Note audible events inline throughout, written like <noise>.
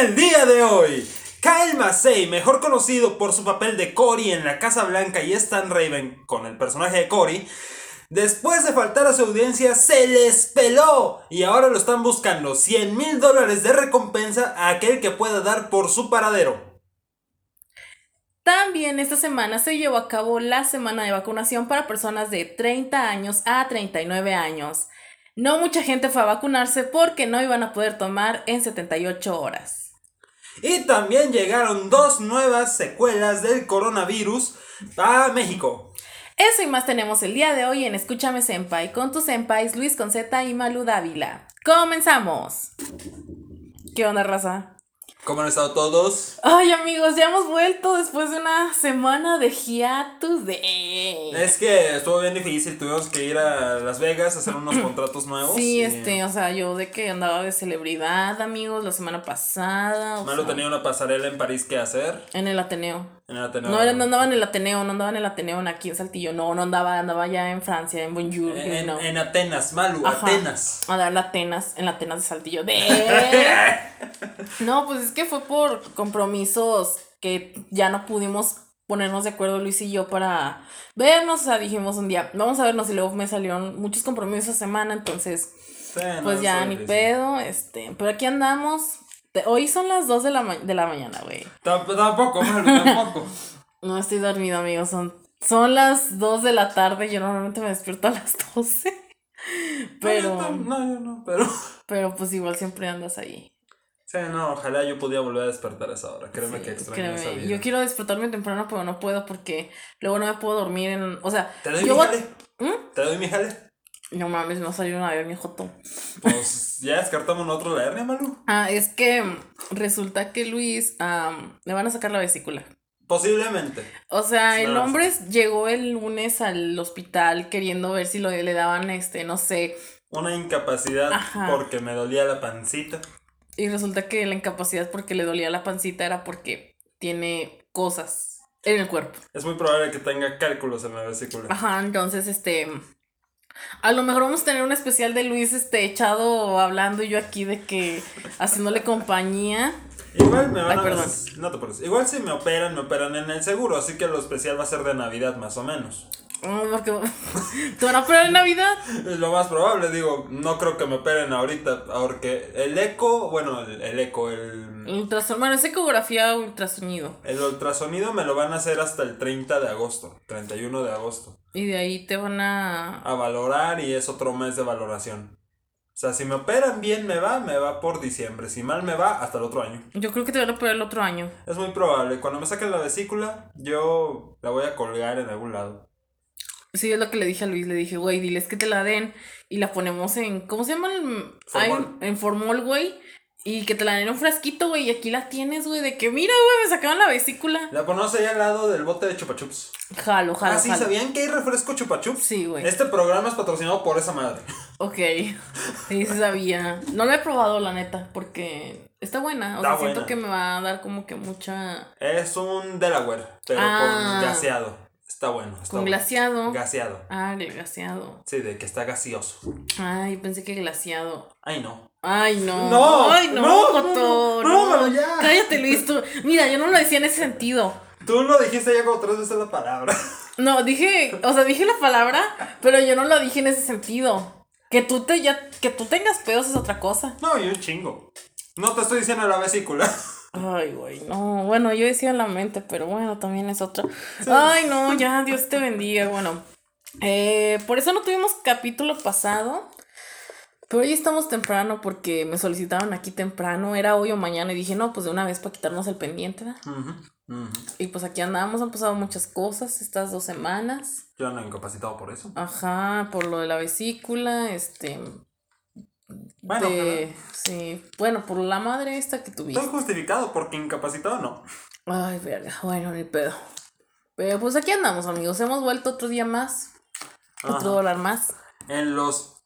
El día de hoy, Kyle Massey, mejor conocido por su papel de Cory en La Casa Blanca y Stan Raven con el personaje de Cory, después de faltar a su audiencia se les peló y ahora lo están buscando 100 mil dólares de recompensa a aquel que pueda dar por su paradero. También esta semana se llevó a cabo la semana de vacunación para personas de 30 años a 39 años. No mucha gente fue a vacunarse porque no iban a poder tomar en 78 horas. Y también llegaron dos nuevas secuelas del coronavirus a México. Eso y más tenemos el día de hoy en Escúchame Senpai con tus senpais Luis Conceta y Malu Dávila. ¡Comenzamos! ¿Qué onda, raza? ¿Cómo han estado todos? Ay, amigos, ya hemos vuelto después de una semana de hiatus de... Es que estuvo bien difícil, tuvimos que ir a Las Vegas a hacer unos <clears throat> contratos nuevos. Sí, y este, o sea, yo de que andaba de celebridad, amigos, la semana pasada. Malo sea, tenía una pasarela en París que hacer. En el Ateneo. En el Ateneo. No, era- no andaba en el Ateneo, no andaba en el Ateneo aquí en Saltillo, no, no andaba, andaba ya en Francia, en Bonjour, En, en- no. en Atenas, Malu, Ajá. Atenas. Andaba en Atenas, en Atenas de Saltillo. <laughs> De... no, pues es que fue por compromisos que ya no pudimos ponernos de acuerdo Luis y yo para vernos, o sea, dijimos un día, vamos a vernos y luego me salieron muchos compromisos esa semana, entonces Sí, no, pues ya ni pedo, este, pero aquí andamos. Hoy son las 2 de la, ma- de la mañana, güey. Tamp- Tampoco, Malu, tampoco. <laughs> No estoy dormido, amigos. Son, son las 2 de la tarde. Yo normalmente me despierto a las 12. No, yo Pero, no, yo no, pero. <laughs> pero pues igual siempre andas ahí. Sí, no, ojalá yo pudiera volver a despertar a esa hora. Créeme Sí, que extraño créeme, esa vida. Yo quiero despertarme temprano, pero no puedo porque luego no me puedo dormir en. O sea, ¿Te doy yo mi jale? ¿Mm? ¿Te doy mi jale? No mames, no salieron a ver mi joto. Pues ya descartamos nosotros la hernia, Malu. Ah, es que resulta que Luis am, le van a sacar la vesícula. Posiblemente. O sea, el hombre llegó el lunes al hospital queriendo ver si lo, le daban, este, no sé. Una incapacidad Ajá. porque me dolía la pancita. Y resulta que la incapacidad porque le dolía la pancita era porque tiene cosas en el cuerpo. Es muy probable que tenga cálculos en la vesícula. Ajá, entonces, este. A lo mejor vamos a tener un especial de Luis, este, echado hablando y yo aquí de que haciéndole compañía. Igual me van Ay, a perdón. No te preocupes. Igual si me operan, me operan en el seguro. Así que lo especial va a ser de Navidad, más o menos. Mm, Porque te van a operar en Navidad. Es lo más probable, digo. No creo que me operen ahorita. Porque el eco, bueno, el, el eco, el, Ultrason, bueno, es ecografía ultrasonido. el ultrasonido me lo van a hacer hasta el 30 de agosto. 31 de agosto. Y de ahí te van a. A valorar y es otro mes de valoración. O sea, si me operan bien me va, me va por diciembre. Si mal me va, hasta el otro año. Yo creo que te van a operar el otro año. Es muy probable. Cuando me saquen la vesícula, yo la voy a colgar en algún lado. Sí, es lo que le dije a Luis. Le dije, güey, diles que te la den y la ponemos en. ¿Cómo se llama? el- Formol. en formol, güey. Y que te la den en un frasquito, güey. Y aquí la tienes, güey. De que, mira, güey, me sacaron la vesícula. La pones ahí al lado del bote de chupachups. Jalo, jalo, Ah, sí, jalo. ¿sabían que hay refresco chupachups? Sí, güey. Este programa es patrocinado por esa madre. <laughs> Ok. Sí, sí sabía. No la he probado, la neta, porque está buena. O Está sea, siento que me va a dar como que mucha. Es un Delaware, pero Ah. con gaseado. Está bueno. Está Con bueno. glaseado. Gaseado. Ah, el glaseado. Sí, de que está gaseoso. Ay, pensé que glaseado. Ay, no. Ay, no. No, Ay, no, no, Joto, no, no, no, ya. Cállate, Luis. Tú. Mira, yo no lo decía en ese sentido. Tú lo dijiste ya como tres veces la palabra. <laughs> No, dije, o sea, dije la palabra, pero yo no lo dije en ese sentido. Que tú te ya, que tú tengas pedos es otra cosa. No, yo chingo. No te estoy diciendo la vesícula. <laughs> Ay, güey, no. Bueno, yo decía la mente, pero bueno, también es otra. Ay, no, ya, Dios te bendiga. Bueno, eh, por eso no tuvimos capítulo pasado. Pero hoy estamos temprano porque me solicitaron aquí temprano. Era hoy o mañana y dije, no, pues de una vez para quitarnos el pendiente, ¿verdad? Ujú. Y pues aquí andamos, han pasado muchas cosas estas dos semanas. Yo he incapacitado por eso. Ajá, por lo de la vesícula, este. Bueno, de- sí, bueno, por la madre esta que tuviste. Estoy justificado porque incapacitado no. Ay, verga, bueno, ni pedo. Pero pues aquí andamos, amigos. Hemos vuelto otro día más. Ajá. Otro dólar más. En los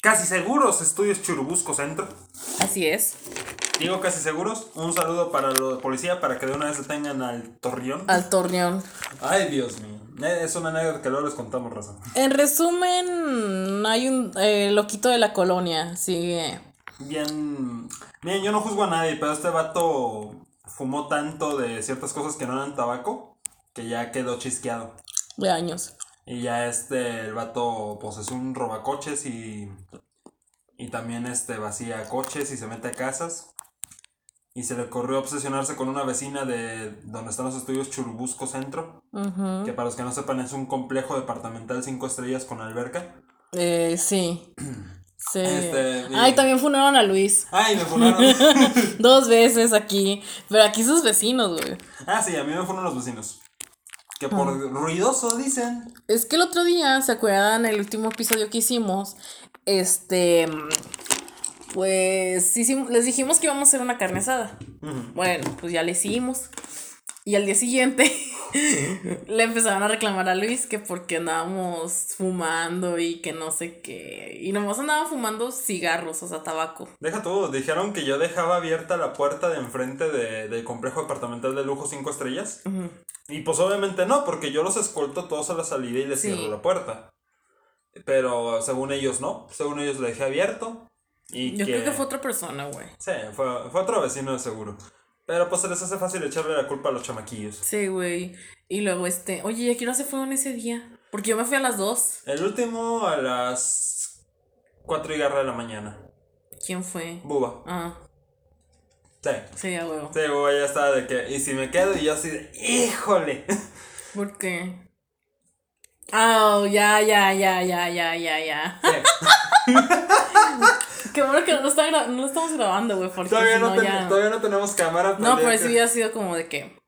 casi seguros estudios Churubusco Centro. Así es. Digo casi seguros. Un saludo para de policía para que de una vez detengan al Torreón. Al torneón. Ay, Dios mío. Eh, Es una anécdota que luego les contamos, Raza. En resumen, hay un eh, loquito de la colonia. Sigue bien. Bien, yo no juzgo a nadie, pero este vato fumó tanto de ciertas cosas que no eran tabaco que ya quedó chisqueado. De años. Y ya este, el vato, pues es un robacoches y. Y también este vacía coches y se mete a casas. Y se le ocurrió obsesionarse con una vecina de donde están los estudios Churubusco Centro. Que para los que no sepan es un complejo departamental cinco estrellas con alberca. Eh, sí. <clears throat> Sí. Este, y- Ay, también fundaron a Luis. Ay, me funaron. <laughs> Dos veces aquí. Pero aquí sus vecinos, güey. ah, sí, a mí me fueron los vecinos. Que por ruidoso dicen. Es que el otro día, ¿se acuerdan el último episodio que hicimos? Este. Pues hicimos- les dijimos que íbamos a hacer una carne asada. Bueno, pues ya le hicimos. Y al día siguiente <laughs> le empezaron a reclamar a Luis que porque andábamos fumando y que no sé qué. Y nomás andaban fumando cigarros, o sea, tabaco. Deja tú, dijeron que yo dejaba abierta la puerta de enfrente de- del complejo departamental de lujo cinco estrellas. Y pues obviamente no, porque yo los escolto todos a la salida y les Sí. cierro la puerta. Pero según ellos no, según ellos lo dejé abierto. Y Yo creo que fue otra persona, güey. Sí, fue, fue otro vecino de seguro. Pero pues se les hace fácil echarle la culpa a los chamaquillos. Sí, güey. Y luego este, oye, ¿y a qué hora se fueron ese día? Porque yo me fui a las dos. El último a las 4 y garra de la mañana. ¿Quién fue? Buba. Ah, Sí. sí, a huevo. Sí, Buba ya estaba de que. Y si me quedo y yo así de. ¡Híjole! <laughs> ¿Por qué? Ah, ya, ya, ya, ya, ya, ya, ya. Sí. <laughs> Qué bueno que no lo, está no lo estamos grabando, güey, Todavía, no ya... todavía no tenemos cámara. No, el pero sí hubiera sido como de que...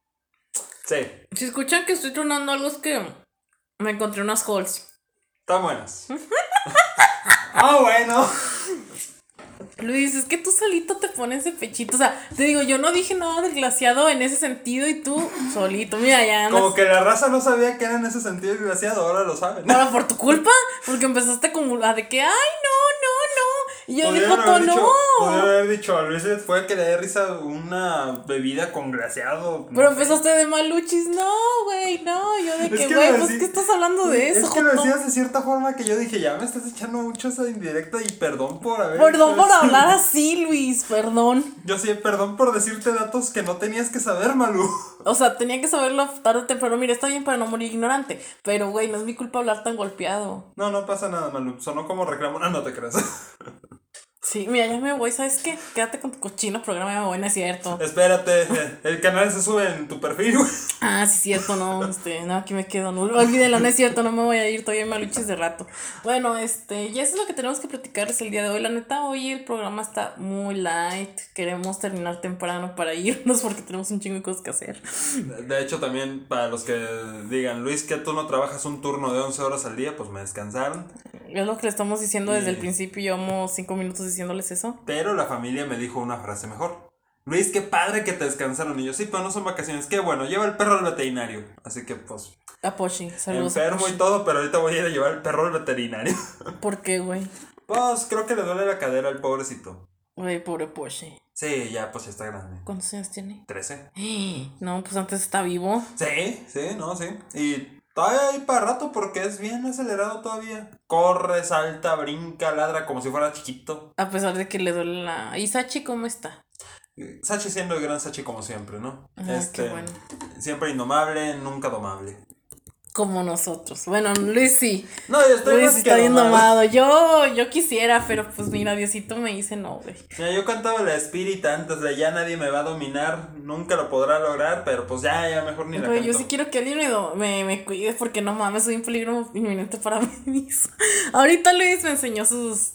Sí, Si escuchan que estoy tronando algo es que me encontré unas halls. están buenas. <laughs> ah, bueno. Luis, es que tú solito te pones de pechito. O sea, te digo, yo no dije nada desgraciado en ese sentido y tú solito. Mira, ya andas. Como que la raza no sabía que era en ese sentido desgraciado, ahora lo saben. Ahora por tu culpa, porque empezaste a acumular de que, ay, no, no. Y yo digo, no. Pudieron haber dicho, a les fue que le dé risa una bebida con glaseado. no Pero sé. empezaste de maluchis, no, güey, no. Yo de Es que, güey, pues, ¿qué estás hablando de eso? Es que lo decías de cierta forma que yo dije, ya me estás echando mucho esa indirecta y perdón por haber. Perdón por eso". hablar <laughs> así, Luis, perdón. Yo sí, perdón por decirte datos que no tenías que saber, Malú. <laughs> O sea, tenía que saberlo tarde o temprano. Mira, está bien para no morir ignorante. Pero, güey, no es mi culpa hablar tan golpeado. No, no pasa nada, Malú. Sonó como reclamo. No, no te creas. <laughs> Sí, mira, ya me voy, ¿sabes qué? Quédate con tu cochino programa, ya me voy, no es cierto. Espérate, <laughs> el canal se sube en tu perfil, güey. Ah, sí, cierto, no, este, no, aquí me quedo, no, olvídenlo, no es cierto, no me voy a ir, todavía me maluches de rato. Bueno, este, ya eso es lo que tenemos que platicarles el día de hoy, la neta, hoy el programa está muy light, queremos terminar temprano para irnos <laughs> porque tenemos un chingo de cosas que hacer. De hecho, también para los que digan, Luis, que tú no trabajas un turno de 11 horas al día, pues me descansaron. Es lo que le estamos diciendo desde el principio, llevamos cinco minutos diciéndoles eso. Pero la familia me dijo una frase mejor. Luis, qué padre que te descansaron. Y yo, sí, pero no son vacaciones. Qué bueno, lleva el perro al veterinario. Así que, pues, A Pochi, saludos. a enfermo y todo, pero ahorita voy a ir a llevar el perro al veterinario. <laughs> ¿Por qué, güey? Pues, creo que le duele la cadera al pobrecito. Güey, pobre Pochi. Sí, ya, pues ya está grande. ¿Cuántos años tiene? 13. <gasps> No, pues antes está vivo. Sí, sí, no, sí. Y todavía hay para rato porque es bien acelerado todavía. Corre, salta, brinca, ladra como si fuera chiquito. A pesar de que le duele la... ¿Y Sachi cómo está? Sachi siendo el gran Sachi como siempre, ¿no? Ah, qué bueno. Siempre indomable, nunca domable. Como nosotros. Bueno, Luis sí. No, yo estoy Luis más está bien domado. Yo, yo quisiera, pero pues mira, Diosito me dice no, güey. Mira, yo cantaba la Spirit antes de ya nadie me va a dominar, nunca lo podrá lograr, pero pues ya, ya mejor ni la Güey, canto. yo sí quiero que alguien me, me, me cuide porque no mames, soy un peligro inminente para <laughs> mí mismo. Ahorita Luis me enseñó sus.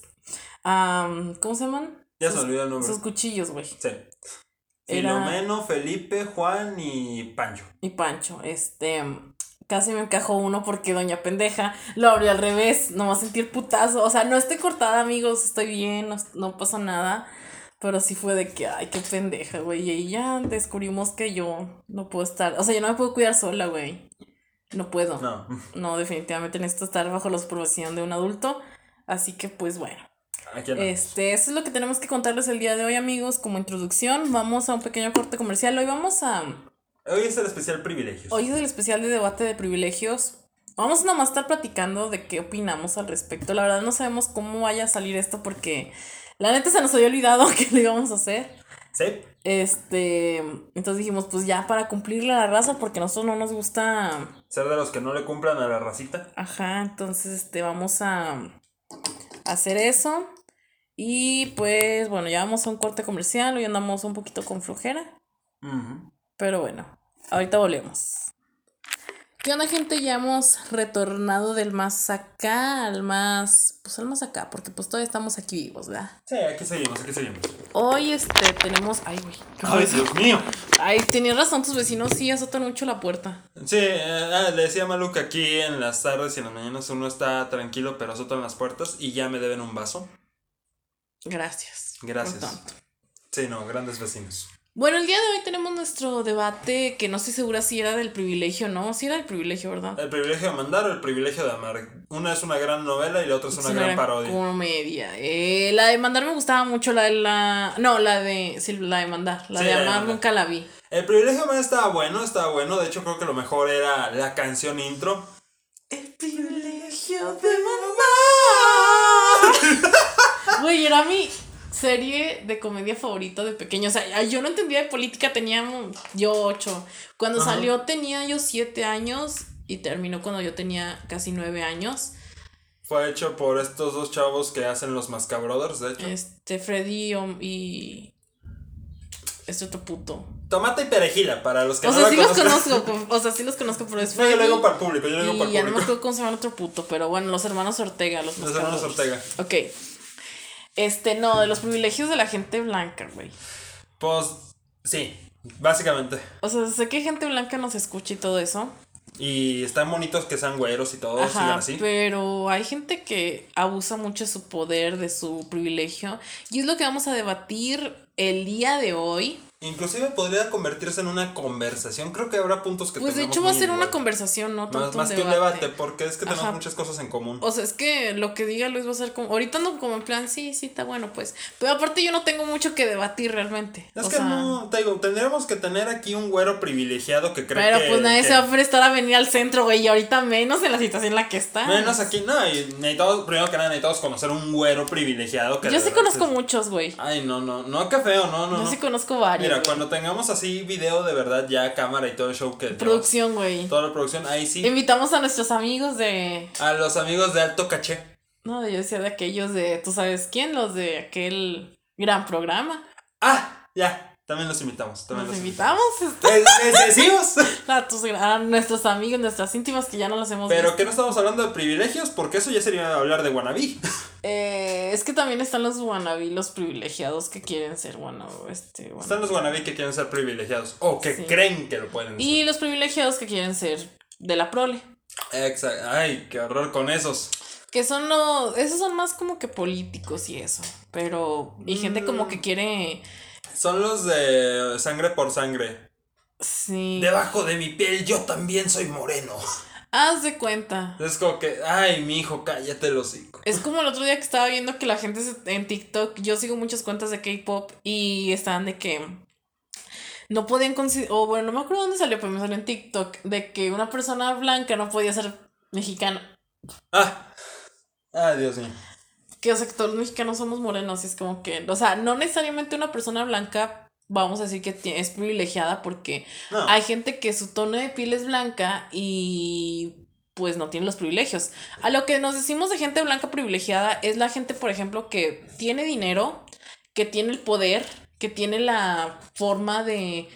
am, ¿Cómo se llaman? Ya se Sus- me olvidó el nombre. Sus cuchillos, güey. Sí. Era- Filomeno, Felipe, Juan y Pancho. Y Pancho, este. Casi me encajó uno porque Doña Pendeja lo abrió al revés. No va a sentir putazo. O sea, no estoy cortada, amigos. Estoy bien, no, no pasa nada. Pero sí fue de que, ay, qué pendeja, güey. Y ahí ya descubrimos que yo no puedo estar. O sea, yo no me puedo cuidar sola, güey. No puedo. No. No, definitivamente necesito estar bajo la supervisión de un adulto. Así que, pues bueno. Este, eso es lo que tenemos que contarles el día de hoy, amigos. Como introducción, vamos a un pequeño corte comercial. Hoy vamos a. Hoy es el especial privilegios. Hoy es el especial de debate de privilegios. Vamos nada más a estar platicando de qué opinamos al respecto. La verdad no sabemos cómo vaya a salir esto porque La neta se nos había olvidado <laughs> que lo íbamos a hacer. Sí. Este, entonces dijimos, pues ya para cumplirle a la raza, porque a nosotros no nos gusta. Ser de los que no le cumplan a la racita. Ajá, entonces este, vamos a hacer eso. Y pues bueno, ya vamos a un corte comercial, hoy andamos un poquito con flojera. Pero bueno, ahorita volvemos. ¿Qué onda, gente? Ya hemos retornado del más acá al más. Pues al más acá, porque pues todavía estamos aquí vivos, ¿verdad? Sí, aquí seguimos, aquí seguimos. Hoy este tenemos. Ay, güey. Ay, Dios mío. Ay, tenías razón, tus vecinos sí azotan mucho la puerta. Sí, eh, ah, le decía a Malu que aquí en las tardes y en las mañanas uno está tranquilo, pero azotan las puertas y ya me deben un vaso. Gracias. Gracias. Sí, no, grandes vecinos. Bueno, el día de hoy tenemos nuestro debate que no estoy segura si era del privilegio, ¿no? Si era del privilegio, ¿verdad? El privilegio de mandar o el privilegio de amar. Una es una gran novela y la otra es una, gran, parodia. Comedia. Eh, la de mandar me gustaba mucho, la de la... No, la de... Sí, la de mandar. La de amar nunca la vi. El privilegio de amar estaba bueno, estaba bueno. De hecho, creo que lo mejor era la canción intro. El privilegio de mamá. <laughs> Güey, era mi serie de comedia favorita de pequeño. O sea, yo no entendía de política, tenía yo ocho. Cuando salió tenía yo siete años y terminó cuando yo tenía casi nueve años. Fue hecho por estos dos chavos que hacen los Mascabrothers, de hecho. Este, Freddy y. Este otro puto. Tomate y perejila, para los que o no sea, sí los conozco, <laughs> o sea, sí los conozco, pero es. No, yo lo digo para el público, yo lo digo para el público. Y ya no me acuerdo cómo se llama otro puto, pero bueno, los hermanos Ortega, los Los hermanos Ortega. Ok. Este, no, de los privilegios de la gente blanca, güey. Pues, sí, básicamente. O sea, sé que gente blanca nos escucha y todo eso. Y están bonitos que sean güeros y todo, Ajá, así. Pero hay gente que abusa mucho de su poder, de su privilegio. Y es lo que vamos a debatir el día de hoy. Inclusive podría convertirse en una conversación. Creo que habrá puntos que Pues de hecho va a ser una conversación, no tanto más, más que un debate, porque es que tenemos muchas cosas en común. O sea, es que lo que diga Luis va a ser como ahorita no como en plan, sí, sí está bueno, pues. Pero aparte yo no tengo mucho que debatir realmente. Es que no, te digo, tendríamos que tener aquí un güero privilegiado que cree Pero pues nadie se va a prestar a venir al centro, güey, y ahorita menos en la situación en la que está. Menos aquí, no, y necesitamos, primero que nada necesitamos conocer un güero privilegiado que Yo sí conozco muchos, güey. Ay, no, no, no, qué feo, no, no. Yo sí conozco varios. Mira, cuando tengamos así video de verdad, ya cámara y todo el show que. Producción, güey. Toda la producción, ahí sí. Invitamos a nuestros amigos de. A los amigos de alto caché. No, yo decía de aquellos de. ¿Tú sabes quién? Los de aquel gran programa. Ah, ya. También los invitamos. También los, invitamos. ¿Les, decimos? <laughs> A, nuestros amigos, nuestras íntimas que ya no los hemos Pero que no estamos hablando de privilegios, porque eso ya sería hablar de wannabe. <laughs> Eh, es que también están los wannabe, los privilegiados que quieren ser wannabe. Este, Están los wannabe que quieren ser privilegiados. O que creen que lo pueden ser. Y los privilegiados que quieren ser de la prole. Exacto. Ay, qué horror con esos. Que son los. Esos son más como que políticos y eso. Pero. Y gente como que mm. quiere son los de sangre por sangre. Sí. Debajo de mi piel yo también soy moreno. Haz de cuenta. Es como que, ay, mi hijo, cállate los hocico. Es como el otro día que estaba viendo que la gente en TikTok, yo sigo muchas cuentas de K-pop y estaban de que no podían considerar, o bueno, no me acuerdo dónde salió, pero me salió en TikTok, de que una persona blanca no podía ser mexicana. Ah, ah, Dios mío que, o sea, que todos los mexicanos somos morenos y es como que, o sea, no necesariamente una persona blanca, vamos a decir que es privilegiada porque hay gente que su tono de piel es blanca y pues no tiene los privilegios. A lo que nos decimos de gente blanca privilegiada es la gente, por ejemplo, que tiene dinero, que tiene el poder, que tiene la forma de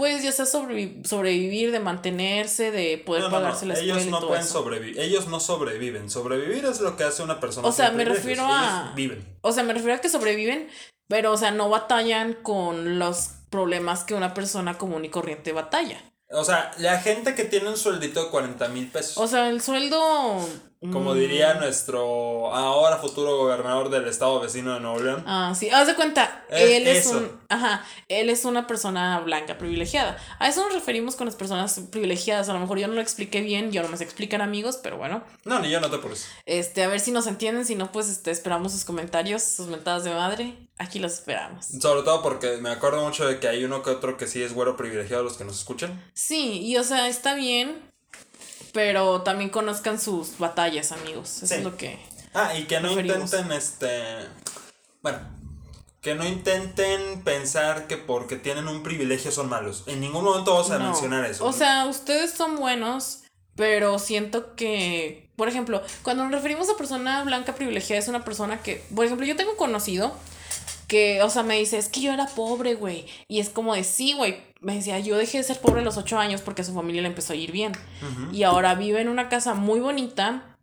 pues ya sea sobrevivir, de mantenerse, de poder pagarse la escuela. Ellos no pueden sobrevivir, ellos no sobreviven. Sobrevivir es lo que hace una persona. O sea, me refiero a. Viven. O sea, me refiero a que sobreviven, pero o sea, no batallan con los problemas que una persona común y corriente batalla. O sea, la gente que tiene un sueldito de 40 mil pesos. O sea, el sueldo como diría nuestro ahora futuro gobernador del estado vecino de Nuevo León. Ah, sí, haz de cuenta, él es un, ajá, él es una persona blanca privilegiada. A eso nos referimos con las personas privilegiadas. A lo mejor yo no lo expliqué bien, yo no me sé explicar amigos, pero bueno. No, ni yo no te por eso. Este, a ver si nos entienden, si no, pues este, esperamos sus comentarios, sus mentadas de madre. Aquí los esperamos. Sobre todo porque me acuerdo mucho de que hay uno que otro que sí es güero privilegiado los que nos escuchan. Sí, y o sea, está bien pero también conozcan sus batallas, amigos. Eso es lo que. Ah, y que no intenten, este. Bueno, que no intenten pensar que porque tienen un privilegio son malos. En ningún momento vamos a No. mencionar eso. O sea, ustedes son buenos, pero siento que, por ejemplo, cuando nos referimos a persona blanca privilegiada, es una persona que, por ejemplo, yo tengo conocido que, o sea, me dice, es que yo era pobre, güey. Y es como de, sí, güey. Me decía, yo dejé de ser pobre a los ocho años porque a su familia le empezó a ir bien. Y ahora vive en una casa muy bonita,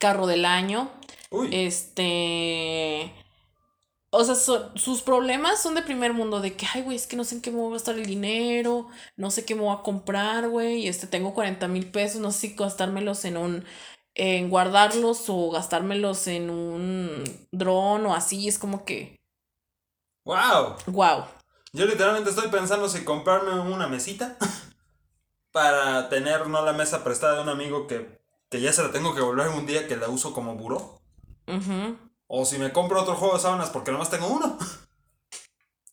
carro del año, Uy, este. O sea, so- sus problemas son de primer mundo, de que, ay, güey, es que no sé en qué me voy a gastar el dinero, no sé qué me voy a comprar, güey, este, tengo 40 mil pesos, no sé si gastármelos en un, en guardarlos o gastármelos en un dron o así, es como que, wow. wow. Yo literalmente estoy pensando si comprarme una mesita <laughs> para tener no la mesa prestada de un amigo que, que ya se la tengo que volver un día que la uso como buró. O si me compro otro juego de sábanas porque nomás tengo uno. <laughs>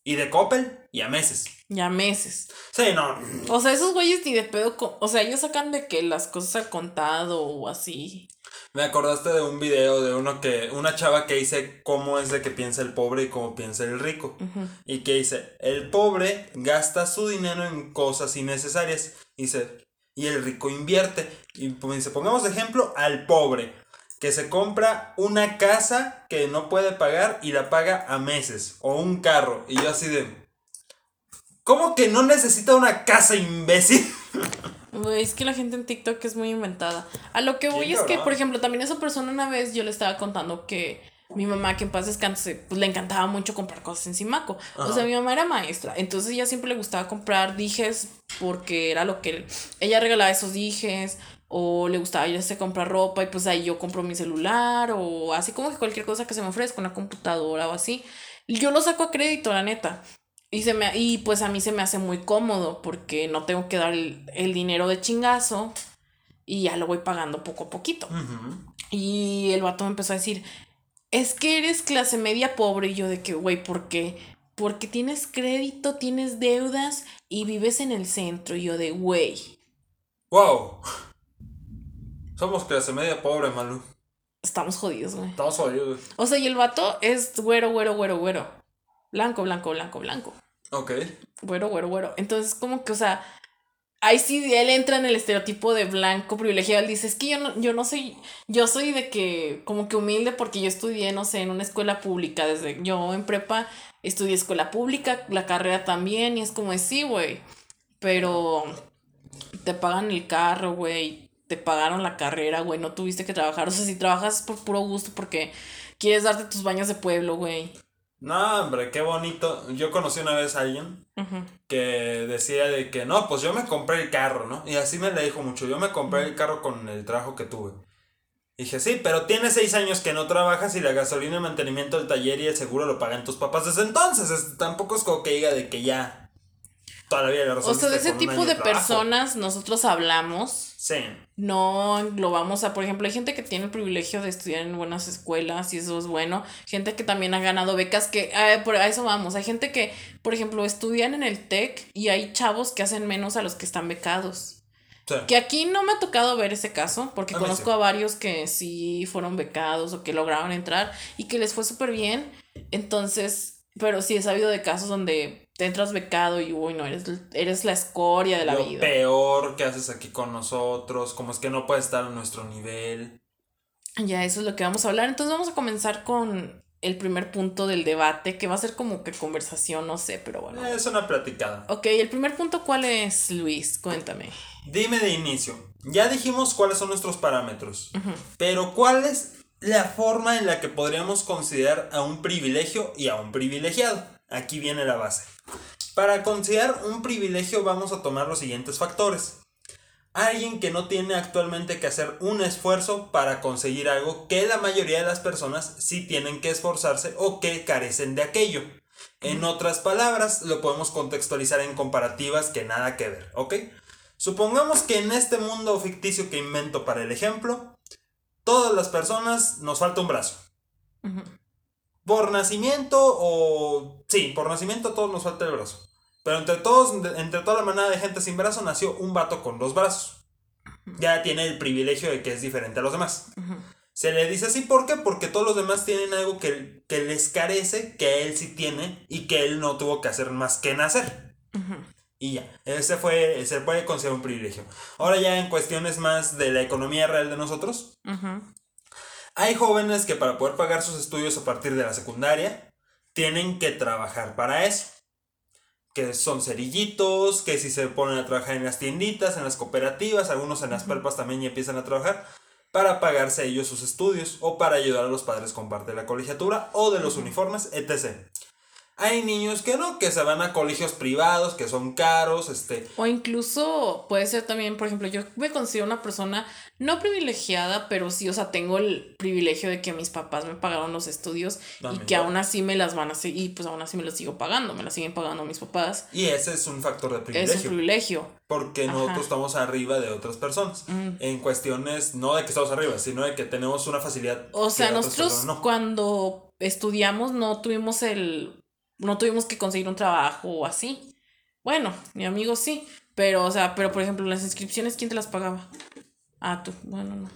Y de Coppel y a meses. Ya meses. Sí, no. O sea, esos güeyes ni de pedo, o sea, ellos sacan de que las cosas al contado o así. Me acordaste de un video de uno que, una chava que dice cómo es de que piensa el pobre y cómo piensa el rico. Y que dice, el pobre gasta su dinero en cosas innecesarias. Dice, y el rico invierte. Y pues dice, pongamos de ejemplo al pobre, que se compra una casa que no puede pagar y la paga a meses. O un carro. Y yo así de... ¿Cómo que no necesita una casa, imbécil? <laughs> Es que la gente en TikTok es muy inventada. A lo que voy es que, por ejemplo, también esa persona una vez yo le estaba contando que mi mamá, que en paz descanse, pues le encantaba mucho comprar cosas en Simaco. O Ajá. sea, mi mamá era maestra, entonces ella siempre le gustaba comprar dijes porque era lo que ella regalaba esos dijes. O le gustaba ya sé comprar ropa y pues ahí yo compro mi celular o así como que cualquier cosa que se me ofrezca, una computadora o así. Yo lo saco a crédito, la neta. Y, se me, y pues a mí se me hace muy cómodo porque no tengo que dar el, el dinero de chingazo y ya lo voy pagando poco a poquito. Y el vato me empezó a decir, es que eres clase media pobre. Y yo de que, güey, ¿por qué? Porque tienes crédito, tienes deudas y vives en el centro. Y yo de, güey, Wow. Somos clase media pobre, Malu. estamos jodidos, güey. Estamos jodidos. O sea, y el vato es güero, güero, güero, güero. Blanco, blanco, blanco, blanco. Ok. Güero, güero, güero. Entonces, como que, o sea, ahí sí él entra en el estereotipo de blanco privilegiado. Él dice, es que yo no, yo no soy, yo soy de que, como que humilde porque yo estudié, no sé, en una escuela pública. Desde yo en prepa estudié escuela pública, la carrera también, y es como sí, güey. Pero te pagan el carro, güey. Te pagaron la carrera, güey. No tuviste que trabajar. O sea, si trabajas por puro gusto porque quieres darte tus baños de pueblo, güey. No, hombre, qué bonito. Yo conocí una vez a alguien que decía de que no, pues yo me compré el carro, ¿no? Y así me le dijo mucho. Yo me compré el carro con el trabajo que tuve. Dije, sí, pero tienes seis años que no trabajas y la gasolina, el mantenimiento del taller y el seguro lo pagan tus papás desde entonces. Es- tampoco es como que diga de que ya todavía la O sea, de ese tipo de personas nosotros hablamos. Sí. No englobamos a, por ejemplo, hay gente que tiene el privilegio de estudiar en buenas escuelas y eso es bueno. Gente que también ha ganado becas, que eh, por a eso vamos. Hay gente que, por ejemplo, estudian en el TEC y hay chavos que hacen menos a los que están becados. sí. Que aquí no me ha tocado ver ese caso, porque A conozco sí. a varios que sí fueron becados o que lograron entrar y que les fue súper bien. Entonces, pero sí he sabido de casos donde te entras becado y uy, no, eres, eres la escoria de la Lo vida. peor que haces aquí con nosotros, como es que no puedes estar a nuestro nivel. Ya, eso es lo que vamos a hablar. Entonces vamos a comenzar con el primer punto del debate, que va a ser como que conversación, no sé, pero bueno. Es una platicada. Ok, el primer punto, ¿cuál es, Luis? Cuéntame. Dime de inicio, ya dijimos cuáles son nuestros parámetros, pero ¿cuál es la forma en la que podríamos considerar a un privilegio y a un privilegiado? Aquí viene la base. Para considerar un privilegio vamos a tomar los siguientes factores. Alguien que no tiene actualmente que hacer un esfuerzo para conseguir algo que la mayoría de las personas sí tienen que esforzarse o que carecen de aquello. En otras palabras, lo podemos contextualizar en comparativas que nada que ver, ¿ok? Supongamos que en este mundo ficticio que invento para el ejemplo, todas las personas nos falta un brazo. Por nacimiento o... Sí, por nacimiento a todos nos falta el brazo. Pero entre todos, entre toda la manada de gente sin brazo, nació un vato con dos brazos. Ya tiene el privilegio de que es diferente a los demás. Se le dice así, ¿por qué? Porque todos los demás tienen algo que, que les carece, que él sí tiene y que él no tuvo que hacer más que nacer. Y ya, ese fue, se puede considerar un privilegio. Ahora ya en cuestiones más de la economía real de nosotros, hay jóvenes que para poder pagar sus estudios a partir de la secundaria, tienen que trabajar para eso. Que son cerillitos, que si se ponen a trabajar en las tienditas, en las cooperativas, algunos en las perpas también ya empiezan a trabajar para pagarse ellos sus estudios o para ayudar a los padres con parte de la colegiatura o de los uniformes, etc. Hay niños que no, que se van a colegios privados, que son caros, este... O incluso puede ser también, por ejemplo, yo me considero una persona no privilegiada, pero sí, o sea, tengo el privilegio de que mis papás me pagaron los estudios y que aún así me las van a seguir, y pues aún así me los sigo pagando, me las siguen pagando mis papás. Y ese es un factor de privilegio. Es un privilegio. Porque nosotros estamos arriba de otras personas. En cuestiones, no de que estamos arriba, sino de que tenemos una facilidad. O sea, nosotros cuando estudiamos no tuvimos el no tuvimos que conseguir un trabajo o así. Bueno, mi amigo sí, pero, o sea, pero por ejemplo, las inscripciones, ¿quién te las pagaba? Ah, tú, bueno, no.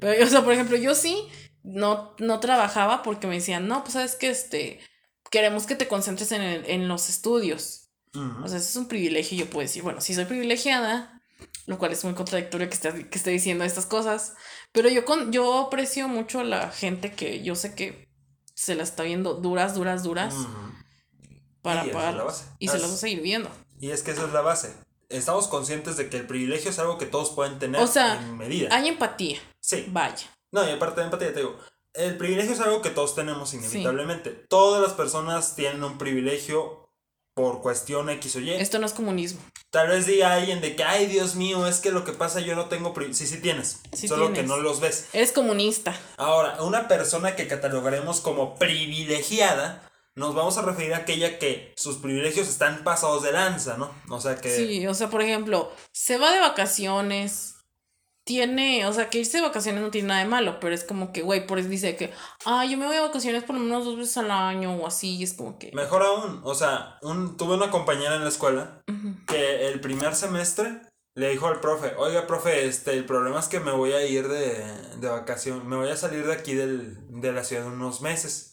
Pero, <laughs> o sea, por ejemplo, yo sí no, no trabajaba porque me decían, no, pues sabes que este, queremos que te concentres en, en los estudios. O sea, eso es un privilegio. Yo puedo decir, bueno, sí soy privilegiada, lo cual es muy contradictorio que esté, que esté diciendo estas cosas, pero yo, con, yo aprecio mucho a la gente que yo sé que se la está viendo duras, duras, duras para y pagar. Y se los va a seguir viendo. Y es que esa es la base. Estamos conscientes de que el privilegio es algo que todos pueden tener o sea, en medida. Hay empatía. Sí. Vaya. No, y aparte de empatía, te digo, el privilegio es algo que todos tenemos inevitablemente. Todas las personas tienen un privilegio por cuestión X o Y. Esto no es comunismo. Tal vez diga alguien de que, ay, Dios mío, es que lo que pasa yo no tengo privilegio. Sí, sí tienes. solo que no los ves. Eres comunista. Ahora, una persona que catalogaremos como privilegiada nos vamos a referir a aquella que sus privilegios están pasados de lanza, ¿no? O sea que... Sí, o sea, por ejemplo, se va de vacaciones, tiene, o sea, que irse de vacaciones no tiene nada de malo, pero es como que, güey, por eso dice que, ah, yo me voy de vacaciones por lo menos dos veces al año o así, es como que... Mejor aún, o sea, un, tuve una compañera en la escuela que el primer semestre le dijo al profe, oiga, profe, este, el problema es que me voy a ir de, de vacación, me voy a salir de aquí del, de la ciudad unos meses.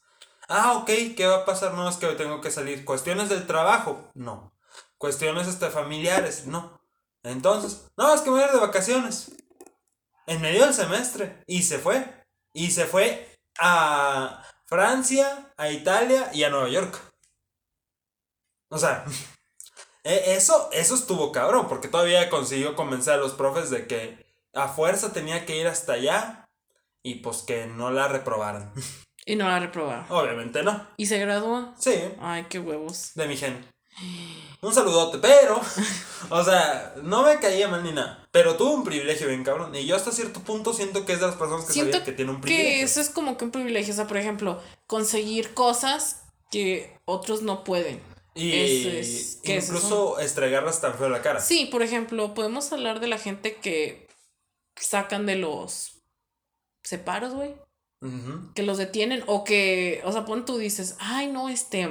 Ah, ok, ¿qué va a pasar? No, es que tengo que salir. ¿Cuestiones del trabajo? No. ¿Cuestiones este, familiares? No. Entonces, no, es que voy a ir de vacaciones. En medio del semestre. Y se fue. Y se fue a Francia, a Italia y a Nueva York. O sea, <laughs> e, eso, eso estuvo cabrón, porque todavía consiguió convencer a los profes de que a fuerza tenía que ir hasta allá y pues que no la reprobaran. <laughs> Y no la reprobaron. Obviamente no. ¿Y se graduó? Sí. Ay, qué huevos. De mi gen. Un saludote, pero, <laughs> o sea, no me caía mal ni nada. Pero tuvo un privilegio bien cabrón. Y yo hasta cierto punto siento que es de las personas que siento que tiene un privilegio. Que eso es como que un privilegio. O sea, por ejemplo, conseguir cosas que otros no pueden. Y es, incluso estregarlas tan feo la cara. Sí, por ejemplo, podemos hablar de la gente que sacan de los separos, güey que los detienen o que, o sea, pon tú dices, ay, no, este,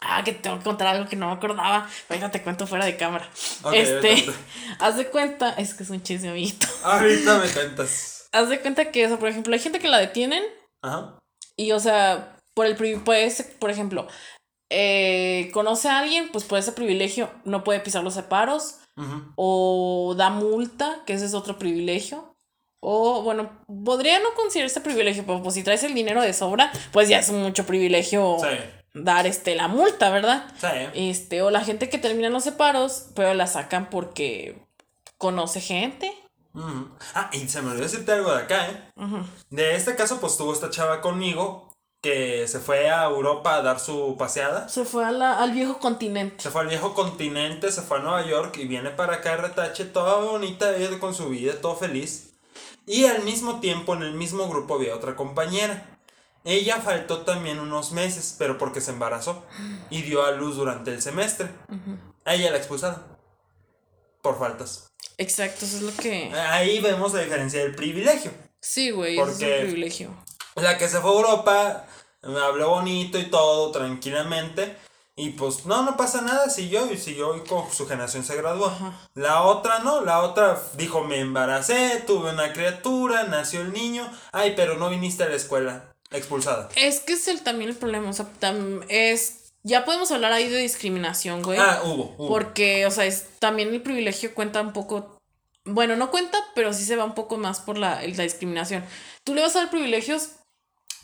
ah, que tengo que contar algo que no me acordaba, ahorita te cuento fuera de cámara. este, <laughs> haz de cuenta, es que es un chismeamito. Ahorita me <laughs> cuentas. haz de cuenta que, o sea, por ejemplo, hay gente que la detienen. Y, o sea, por el puede por ejemplo, eh, conoce a alguien, pues por ese privilegio no puede pisar los separos. O da multa, que ese es otro privilegio. O, bueno, podría no considerarse privilegio, pero pues si traes el dinero de sobra, pues ya es mucho privilegio dar este la multa, ¿verdad? Sí. Este, o la gente que termina en los separos, pero la sacan porque conoce gente. Ah, y se me olvidó decirte algo de acá, ¿eh? De este caso, pues tuvo esta chava conmigo que se fue a Europa a dar su paseada. Se fue al viejo continente. Se fue al viejo continente, se fue a Nueva York y viene para acá, retache, toda bonita, ella con su vida, todo feliz. Y al mismo tiempo en el mismo grupo había otra compañera. Ella faltó también unos meses, pero porque se embarazó y dio a luz durante el semestre. A ella la expulsaron. Por faltas. Exacto, eso es lo que. Ahí vemos la diferencia del privilegio. Sí, güey, es un privilegio. La que se fue a Europa, me habló bonito y todo, tranquilamente. Y pues, no, no pasa nada, siguió y siguió y con su generación se graduó. La otra no, la otra dijo, me embaracé, tuve una criatura, nació el niño, ay, pero no viniste a la escuela, expulsada. Es que es el, también el problema, o sea, tam- es, ya podemos hablar ahí de discriminación, güey. Ah, hubo, hubo. Porque, o sea, es, también el privilegio cuenta un poco. Bueno, no cuenta, pero sí se va un poco más por la, la discriminación. Tú le vas a dar privilegios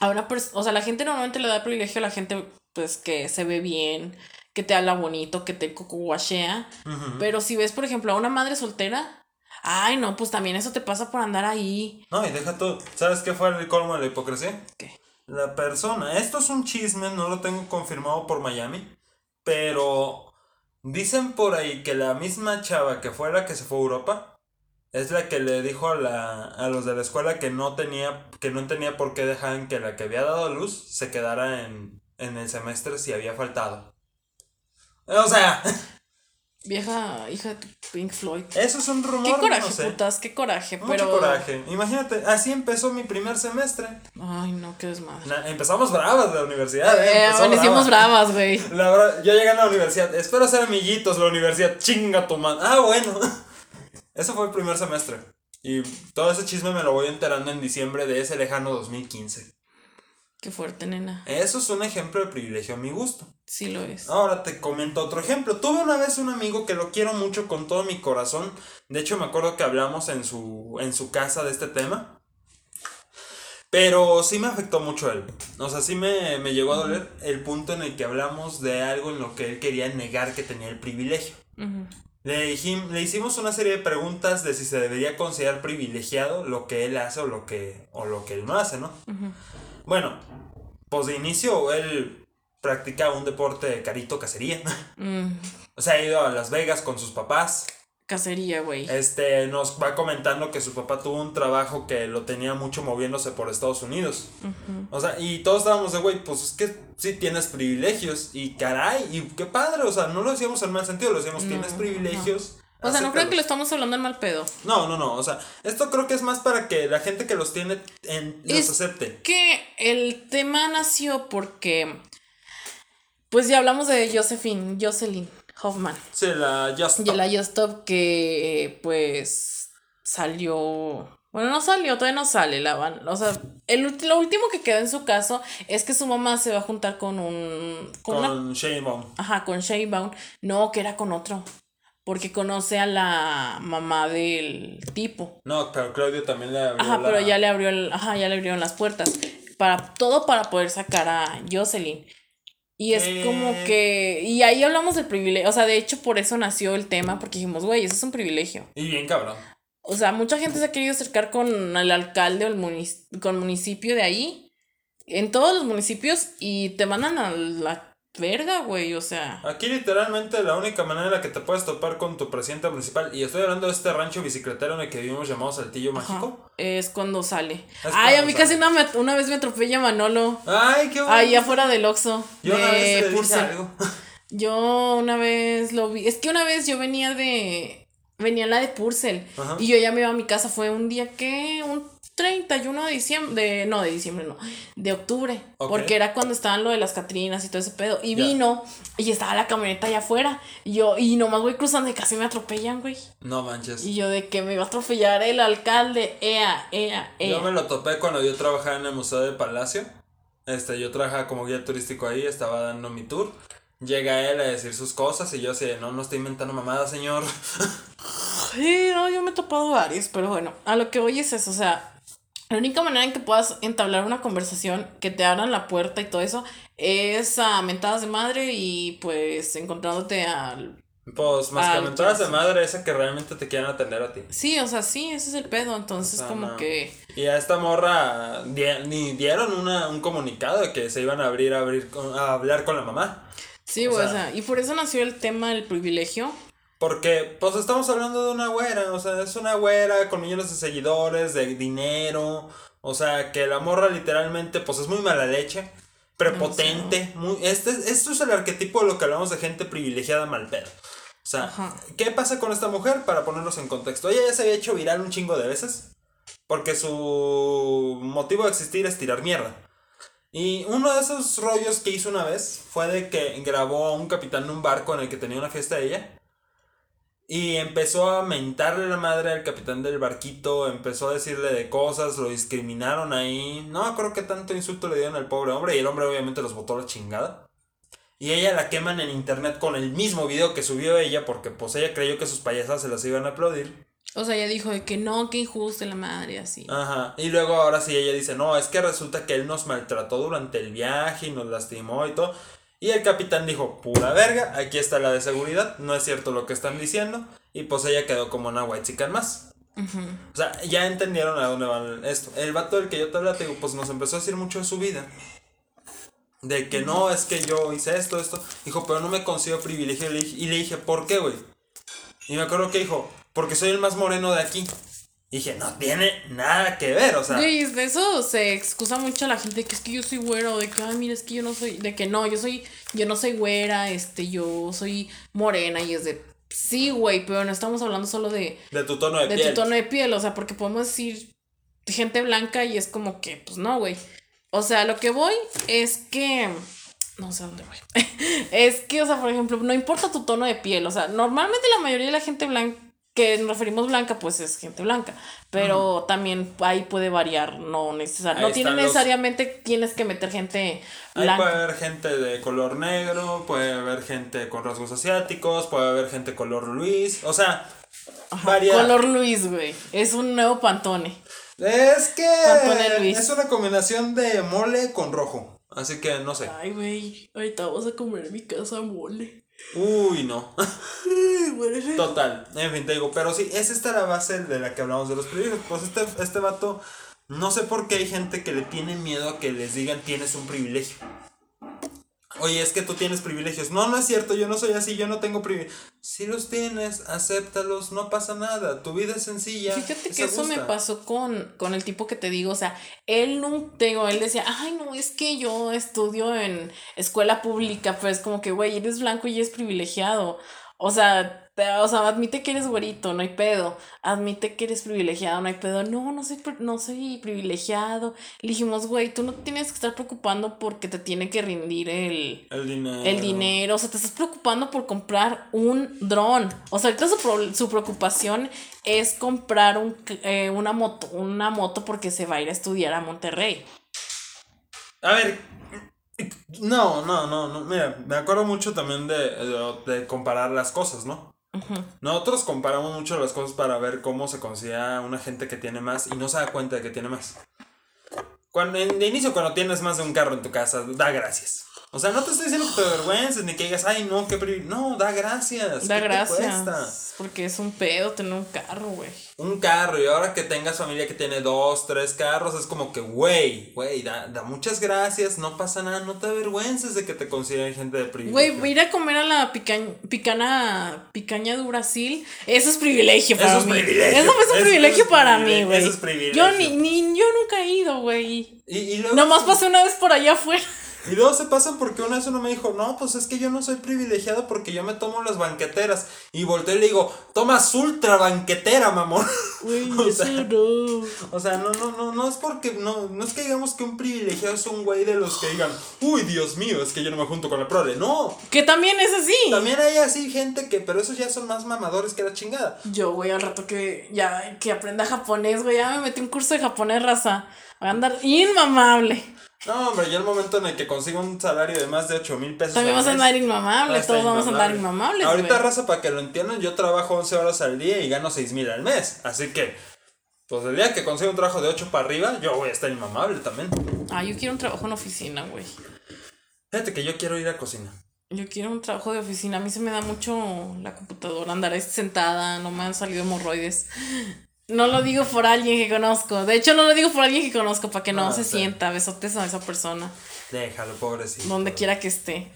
a una persona. O sea, la gente normalmente le da privilegio a la gente, pues, que se ve bien, que te habla bonito, que te cocoguachea. Ujú. Pero si ves, por ejemplo, a una madre soltera. Ay, no, pues también eso te pasa por andar ahí. No, y deja tú, ¿sabes qué fue el colmo de la hipocresía? ¿Qué? La persona, esto es un chisme, no lo tengo confirmado por Miami, pero dicen por ahí que la misma chava que fue la que se fue a Europa es la que le dijo a, la, a los de la escuela que no tenía, que no tenía por qué dejar que la que había dado a luz se quedara en, en el semestre si había faltado. O sea, <laughs> Vieja hija de Pink Floyd. eso es un rumor. Qué coraje, no sé. putas, qué coraje. Mucho pero. coraje. Imagínate, así empezó mi primer semestre. Ay, no, qué desmadre. Na- empezamos bravas la universidad. ¿eh? Eh, amanecimos bravas, güey. La verdad, yo llegué a la universidad. Espero ser amiguitos la universidad. Chinga tu man. Ah, bueno. <laughs> Eso fue el primer semestre. Y todo ese chisme me lo voy enterando en diciembre de ese lejano 2015. Qué fuerte, nena. Eso es un ejemplo de privilegio a mi gusto. Sí lo es. Ahora te comento otro ejemplo. Tuve una vez un amigo que lo quiero mucho con todo mi corazón. De hecho, me acuerdo que hablamos en su, en su casa de este tema. Pero sí me afectó mucho él. O sea, sí me, me llegó a doler el punto en el que hablamos de algo en lo que él quería negar que tenía el privilegio. Le, dijim- le hicimos una serie de preguntas de si se debería considerar privilegiado lo que él hace o lo que, o lo que él no hace, ¿no? Ujú. Bueno, pues de inicio él practica un deporte de carito cacería. Mm, O sea, ha ido a Las Vegas con sus papás. cacería, güey. Este nos va comentando que su papá tuvo un trabajo que lo tenía mucho moviéndose por Estados Unidos. O sea, y todos estábamos de, güey, pues es que sí tienes privilegios. Y caray, y qué padre. O sea, no lo decíamos en mal sentido, lo decíamos, tienes privilegios. O sea, no creo que lo acéptalos". estamos hablando en mal pedo. No, no, no. O sea, esto creo que es más para que la gente que los tiene en, los Es- acepte. Que el tema nació porque. Pues ya hablamos de Josephine, Jocelyn Hoffman. Sí, la Just Y la Just Stop que eh, pues salió. Bueno, no salió, todavía no sale la van. O sea, el, lo último que quedó en su caso es que su mamá se va a juntar con un. Con, una con Shane Baum. Ajá, con Sheinbaum. No, que era con otro. Porque conoce a la mamá del tipo. No, pero Claudio también le abrió Ajá, la- pero ya le abrió el, ajá, ya le abrieron las puertas. Para, todo para poder sacar a Jocelyn. Y es como que. Y ahí hablamos del privilegio. O sea, de hecho, por eso nació el tema, porque dijimos, güey, eso es un privilegio. Y bien cabrón. O sea, mucha gente se ha querido acercar con el alcalde o el con municipio de ahí. En todos los municipios. Y te mandan a la verga, güey. O sea. Aquí literalmente la única manera en la que te puedes topar con tu presidente municipal, y estoy hablando de este rancho bicicletero en el que vivimos llamado Saltillo Mágico. Es cuando sale. Es Ay, a mí sale. casi una, me- una vez me atropella Manolo. Ay, qué bueno. Ahí afuera del Oxxo. Yo una vez le dije Purcell. algo. Yo una vez lo vi. Es que una vez yo venía de. Venía en la de Purcell. Ajá. Y yo ya me iba a mi casa. Fue un día que. Un 31 de diciembre. De, no, de diciembre no. De octubre. Porque era cuando estaban lo de las Catrinas y todo ese pedo. Y vino. Y estaba la camioneta allá afuera. Y yo. Y nomás voy cruzando y casi me atropellan, güey. No manches. Y yo de que me iba a atropellar el alcalde. Ea, ea, ea. Yo me lo topé cuando yo trabajaba en el Museo del Palacio. Este, yo trabajaba como guía turístico ahí, estaba dando mi tour. Llega él a decir sus cosas y yo así, no, no estoy inventando mamadas, señor. <laughs> Sí, no, yo me he topado varios, pero bueno, a lo que voy es eso, o sea, la única manera en que puedas entablar una conversación, que te abran la puerta y todo eso, es a mentadas de madre y pues encontrándote al... Pues más Ah, que mentadas de madre, esa que realmente te quieran atender a ti. Sí, o sea, sí, ese es el pedo, entonces O sea, como no. que... Y a esta morra di- ni dieron una, un comunicado de que se iban a abrir a, abrir a hablar con la mamá. Sí, O güey, o sea- sea, y por eso nació el tema del privilegio. Porque, pues estamos hablando de una güera, o sea, es una güera con millones de seguidores, de dinero, o sea, que la morra literalmente, pues es muy mala leche, prepotente, muy, este, esto es el arquetipo de lo que hablamos de gente privilegiada mal pedo. O sea, Ajá. ¿qué pasa con esta mujer? Para ponernos en contexto, ella ya se había hecho viral un chingo de veces, porque su motivo de existir es tirar mierda. Y uno de esos rollos que hizo una vez fue de que grabó a un capitán de un barco en el que tenía una fiesta de ella. Y empezó a mentarle la madre al capitán del barquito, empezó a decirle de cosas, lo discriminaron ahí. No creo que tanto insulto le dieron al pobre hombre y el hombre obviamente los botó la chingada. Y ella la queman en internet con el mismo video que subió ella porque pues ella creyó que sus payasas se las iban a aplaudir. O sea, ella dijo de que no, que injusto la madre, así. Ajá. Y luego ahora sí ella dice, no, es que resulta que él nos maltrató durante el viaje y nos lastimó y todo. Y el capitán dijo, pura verga, aquí está la de seguridad, no es cierto lo que están diciendo. Y pues ella quedó como una white chican más. O sea, ya entendieron a dónde van esto. El vato del que yo te hablaba, te digo, pues nos empezó a decir mucho de su vida. De que no, es que yo hice esto, esto. Dijo, pero no me consigo privilegio. Y le dije, ¿por qué, güey? Y me acuerdo que dijo, porque soy el más moreno de aquí. Y dije, no tiene nada que ver, o sea. Güey, de eso se excusa mucho a la gente que es que yo soy güero, de que, ay, mira, es que yo no soy, de que no, yo soy, yo no soy güera, este, yo soy morena y es de, sí, güey, pero no estamos hablando solo de... De tu tono de, piel. De tu tono de piel, o sea, porque podemos decir gente blanca y es como que, pues no, güey. O sea, lo que voy es que... No sé dónde voy. <laughs> es que, o sea, por ejemplo, no importa tu tono de piel. O sea, normalmente la mayoría de la gente blanca que nos referimos blanca, pues es gente blanca. Pero también ahí puede variar, no necesariamente. No tiene necesariamente tienes que meter gente blanca. Ahí puede haber gente de color negro, puede haber gente con rasgos asiáticos, puede haber gente color Luis. O sea, varía. Color Luis, güey. Es un nuevo pantone. Es que es una combinación de mole con rojo. Así que no sé. Ay, güey. Ahorita vamos a comer en mi casa mole. Uy, no. Total. En fin, te digo, pero sí, es esta la base de la que hablamos de los privilegios. Pues este, este vato, no sé por qué hay gente que le tiene miedo a que les digan tienes un privilegio. Oye, es que tú tienes privilegios. No, no es cierto, yo no soy así, yo no tengo privilegios. Si los tienes, acéptalos, no pasa nada. Tu vida es sencilla. Fíjate que eso me pasó con, con el tipo que te digo, o sea, él no, tengo, él decía, ay, no, es que yo estudio en escuela pública, pues como que, güey, eres blanco y eres privilegiado. O sea, o sea, admite que eres güerito, no hay pedo. Admite que eres privilegiado, no hay pedo. No, no soy, no soy privilegiado. Le dijimos, güey, tú no tienes que estar preocupando porque te tiene que rendir el, el dinero. El dinero. O sea, te estás preocupando por comprar un dron. O sea, ahorita su, su preocupación es comprar un, eh, una, moto, una moto porque se va a ir a estudiar a Monterrey. A ver, no, no, no, no. Mira, me acuerdo mucho también de, de comparar las cosas, ¿no? Nosotros comparamos mucho las cosas para ver cómo se considera una gente que tiene más y no se da cuenta de que tiene más. Cuando, de inicio, cuando tienes más de un carro en tu casa, da gracias. O sea, no te estoy diciendo que te <gasps> avergüences ni que digas, ay, no, qué No, da gracias. Da gracias. Porque es un pedo tener un carro, güey. Un carro, y ahora que tengas familia que tiene dos, tres carros, es como que, güey, güey, da, da, muchas gracias, no pasa nada, no te avergüences de que te consideren gente de privilegio. Güey, ir a comer a la picana, picaña de Brasil, eso es privilegio para eso mí. Es privilegio. Eso es un privilegio para mí, güey. Eso es privilegio. Yo, ni, ni, yo nunca he ido, güey. Y, y Nomás pasé una vez por allá afuera. Y luego se pasan porque una vez uno me dijo, no, pues es que yo no soy privilegiado porque yo me tomo las banqueteras. Y volteé y le digo, tomas ultra banquetera, mamón. <laughs> Uy, o sea, no. O sea, no, no, no, no es porque, no, no es que digamos que un privilegiado es un güey de los que digan, uy, Dios mío, es que yo no me junto con la prole. No. Que también es así. También hay así gente que, pero esos ya son más mamadores que la chingada. Yo, güey, al rato que ya, que aprenda japonés, güey, ya me metí un curso de japonés, raza. Voy a andar inmamable. No, hombre, ya el momento en el que consigo un salario de más de 8 mil pesos. También vamos a andar inmamables, todos vamos a andar inmamables. Ahorita, raza, para que lo entiendan, yo trabajo 11 horas al día y gano 6 mil al mes. Así que, pues el día que consiga un trabajo de 8 para arriba, yo voy a estar inmamable también. Ah, yo quiero un trabajo en oficina, güey. Fíjate que yo quiero ir a cocina. Yo quiero un trabajo de oficina. A mí se me da mucho la computadora, andar sentada, no me han salido hemorroides. No lo digo por alguien que conozco. De hecho, no lo digo por alguien que conozco para que no, ah, se sienta besotes a esa persona. Déjalo, pobrecito. Donde quiera que esté.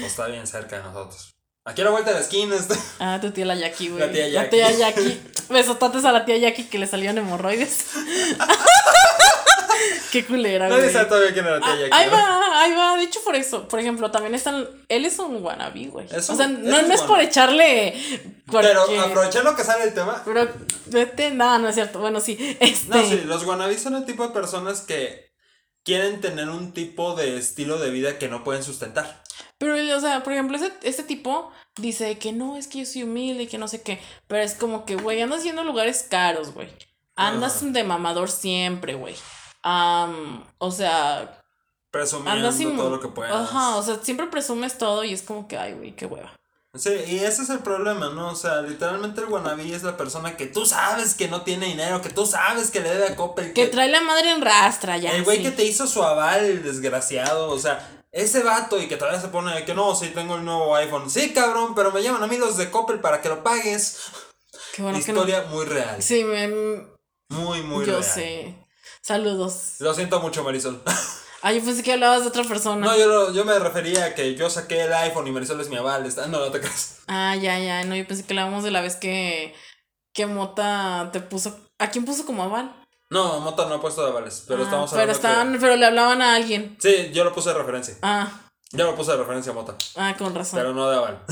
O está bien cerca de nosotros. Aquí a la vuelta de la esquina está. Ah, tu tía la Jackie, güey. La tía Jackie. La tía Jackie. Besototes a la tía Jackie que le salían hemorroides. <laughs> Qué culera, güey. Nadie sabe todavía quién era la tía Jackie. Ahí va, ahí va. De hecho, por eso, por ejemplo, también están. Él es un wannabe, güey. o sea, no, no es por echarle. Pero aprovechando que sale el tema. Pero, vete, nada, no es cierto. Bueno, sí. Este... No, sí, los wannabes son el tipo de personas que quieren tener un tipo de estilo de vida que no pueden sustentar. Pero, o sea, por ejemplo, ese, este tipo dice que no, es que yo soy humilde y que no sé qué. Pero es como que, güey, andas yendo a lugares caros, güey. Andas de mamador siempre, güey. O sea. Presumiendo todo lo que puedas. Ajá, o sea, siempre presumes todo y es como que, ay, güey, qué hueva. Sí, y ese es el problema, ¿no? O sea, literalmente el wannabe es la persona que tú sabes que no tiene dinero, que tú sabes que le debe a Coppel. Que, trae la madre en rastra, ya. El güey que te hizo su aval, el desgraciado, o sea, ese vato y que todavía se pone que no, sí tengo el nuevo iPhone. Sí, cabrón, pero me llaman a mí los de Coppel para que lo pagues. Qué bueno Historia muy real. Sí, me... Muy, muy real. Yo sé. Saludos. Lo siento mucho, Marisol. <laughs> Ah, yo pensé que hablabas de otra persona. No, yo, yo me refería a que yo saqué el iPhone y Marisol es mi aval. Está... No, no te creas. Ah, ya, ya. No, yo pensé que hablábamos de la vez que, que Mota te puso. ¿A quién puso como aval? No, Mota no ha puesto de avales, pero ah, estamos hablando. Pero estaban, pero le hablaban a alguien. Sí, yo lo puse de referencia. Ah. Yo lo puse de referencia a Mota. Ah, con razón. Pero no de aval.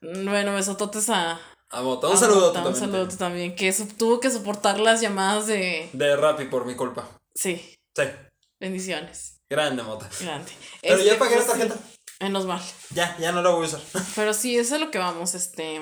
Bueno, besototes a. A. Un saludo también. Un saludo también. Que tuvo que soportar las llamadas de. De Rappi por mi culpa. Sí. Sí. Bendiciones. Grande mota. Grande. Pero ya pagué la pues, tarjeta. Menos mal. Ya, ya no la voy a usar. <laughs> Pero sí, eso es lo que vamos, este.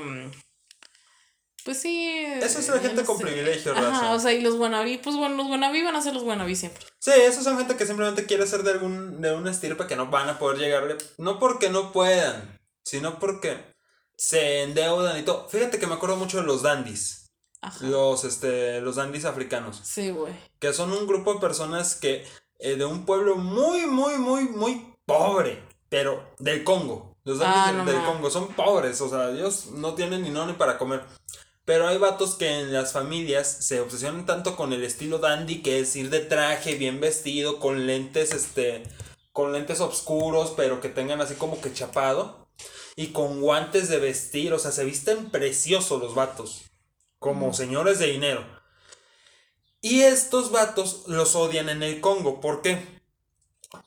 Pues sí. Eso es la gente con privilegio, Ajá, o sea, y los wannabe, pues bueno, los wannabe van a ser los wannabe siempre. Sí, esos son gente que simplemente quiere ser de algún, de una estirpe que no van a poder llegarle. No porque no puedan, sino porque se endeudan y todo. Fíjate que me acuerdo mucho de los dandies. Ajá. Los, este, los dandies africanos. Sí, güey. Que son un grupo de personas que eh, de un pueblo muy, muy, muy, muy pobre, pero del Congo. Los ah, del, Congo son pobres, o sea, ellos no tienen ni no ni para comer. Pero hay vatos que en las familias se obsesionan tanto con el estilo dandy, que es ir de traje, bien vestido, con lentes, este, con lentes oscuros, pero que tengan así como que chapado. Y con guantes de vestir, o sea, se visten preciosos los vatos. Como señores de dinero. Y estos vatos los odian en el Congo. ¿Por qué?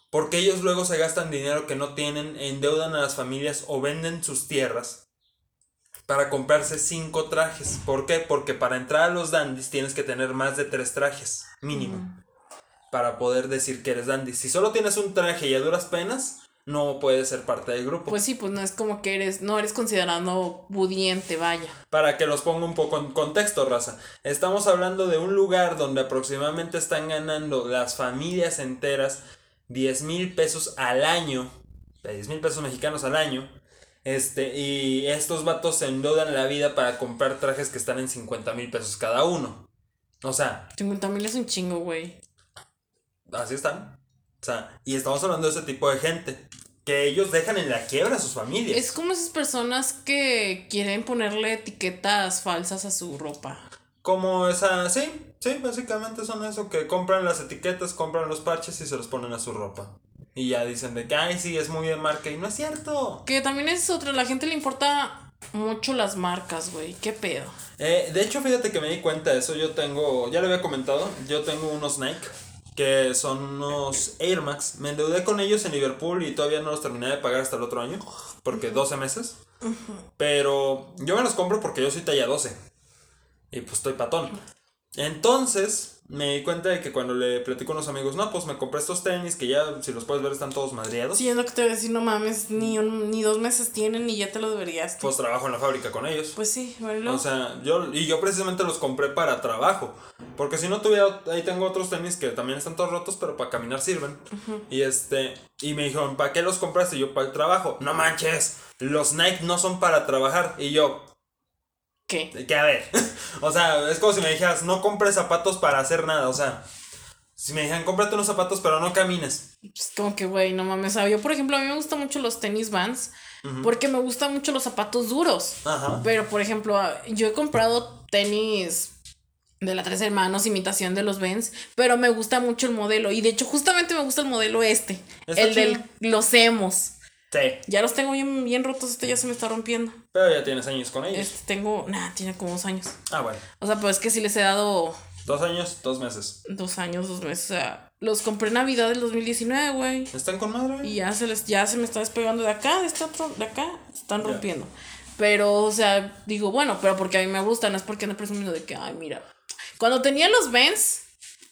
Porque ellos luego se gastan dinero que no tienen, endeudan a las familias o venden sus tierras para comprarse cinco trajes. ¿Por qué? Porque para entrar a los dandies tienes que tener más de tres trajes, mínimo, para poder decir que eres dandy. Si solo tienes un traje y a duras penas, no puedes ser parte del grupo. Pues sí, pues no es como que eres, no eres considerado budiente, vaya. Para que los ponga un poco en contexto, raza. Estamos hablando de un lugar donde aproximadamente están ganando las familias enteras 10 mil pesos al año. 10 mil pesos mexicanos al año. Este, y estos vatos se endeudan la vida para comprar trajes que están en 50 mil pesos cada uno. O sea. 50 mil es un chingo, güey. Así están. O sea, y estamos hablando de ese tipo de gente. Que ellos dejan en la quiebra a sus familias. Es como esas personas que quieren ponerle etiquetas falsas a su ropa. Como esa, sí, sí, básicamente son eso, que compran las etiquetas, compran los parches y se los ponen a su ropa. Y ya dicen de que, ay, sí, es muy de marca y no es cierto. Que también es otra, la gente le importa mucho las marcas, güey, qué pedo. Eh, de hecho, fíjate que me di cuenta de eso, yo tengo, ya lo había comentado, yo tengo unos Nike que son unos Air Max. Me endeudé con ellos en Liverpool y todavía no los terminé de pagar hasta el otro año, porque 12 meses. Pero yo me los compro porque yo soy talla 12 y pues estoy patón. Entonces, me di cuenta de que cuando le platico a unos amigos, no, pues me compré estos tenis que ya, si los puedes ver, están todos madreados. Sí, es lo que te voy a decir, no mames, ni, ni dos meses tienen y ya te lo deberías. Pues trabajo en la fábrica con ellos. Pues sí, bueno. O sea, yo, y yo precisamente los compré para trabajo. Porque si no tuviera, ahí tengo otros tenis que también están todos rotos, pero para caminar sirven. Y este, y me dijeron, ¿para qué los compraste? Y yo, para el trabajo. No manches, los Nike no son para trabajar. Y yo, ¿Qué? Que a ver. <laughs> o sea, es como si me dijeras, no compres zapatos para hacer nada. O sea, si me dijeran, cómprate unos zapatos, pero no camines. Pues como que, güey, no mames. Sea, yo, por ejemplo, a mí me gustan mucho los tenis vans. Porque me gustan mucho los zapatos duros. Ajá. Pero, por ejemplo, yo he comprado tenis de la Tres Hermanos, imitación de los Vans, pero me gusta mucho el modelo. Y de hecho, justamente me gusta el modelo este. el de los hemos. Sí. Ya los tengo bien, bien rotos, este ya se me está rompiendo. Pero ya tienes años con ellos. Este tengo, nada, tiene como dos años. Ah, bueno. O sea, pues es que sí les he dado... Dos años, dos meses. Dos años, dos meses. O sea, los compré en Navidad del 2019, güey. ¿Están con madre? Y ya se les, ya se me está despegando de acá, de este otro, de acá, están rompiendo. Pero, o sea, digo, bueno, pero porque a mí me gustan, no es porque ando presumiendo de que, ay, mira. Cuando tenía los Vans,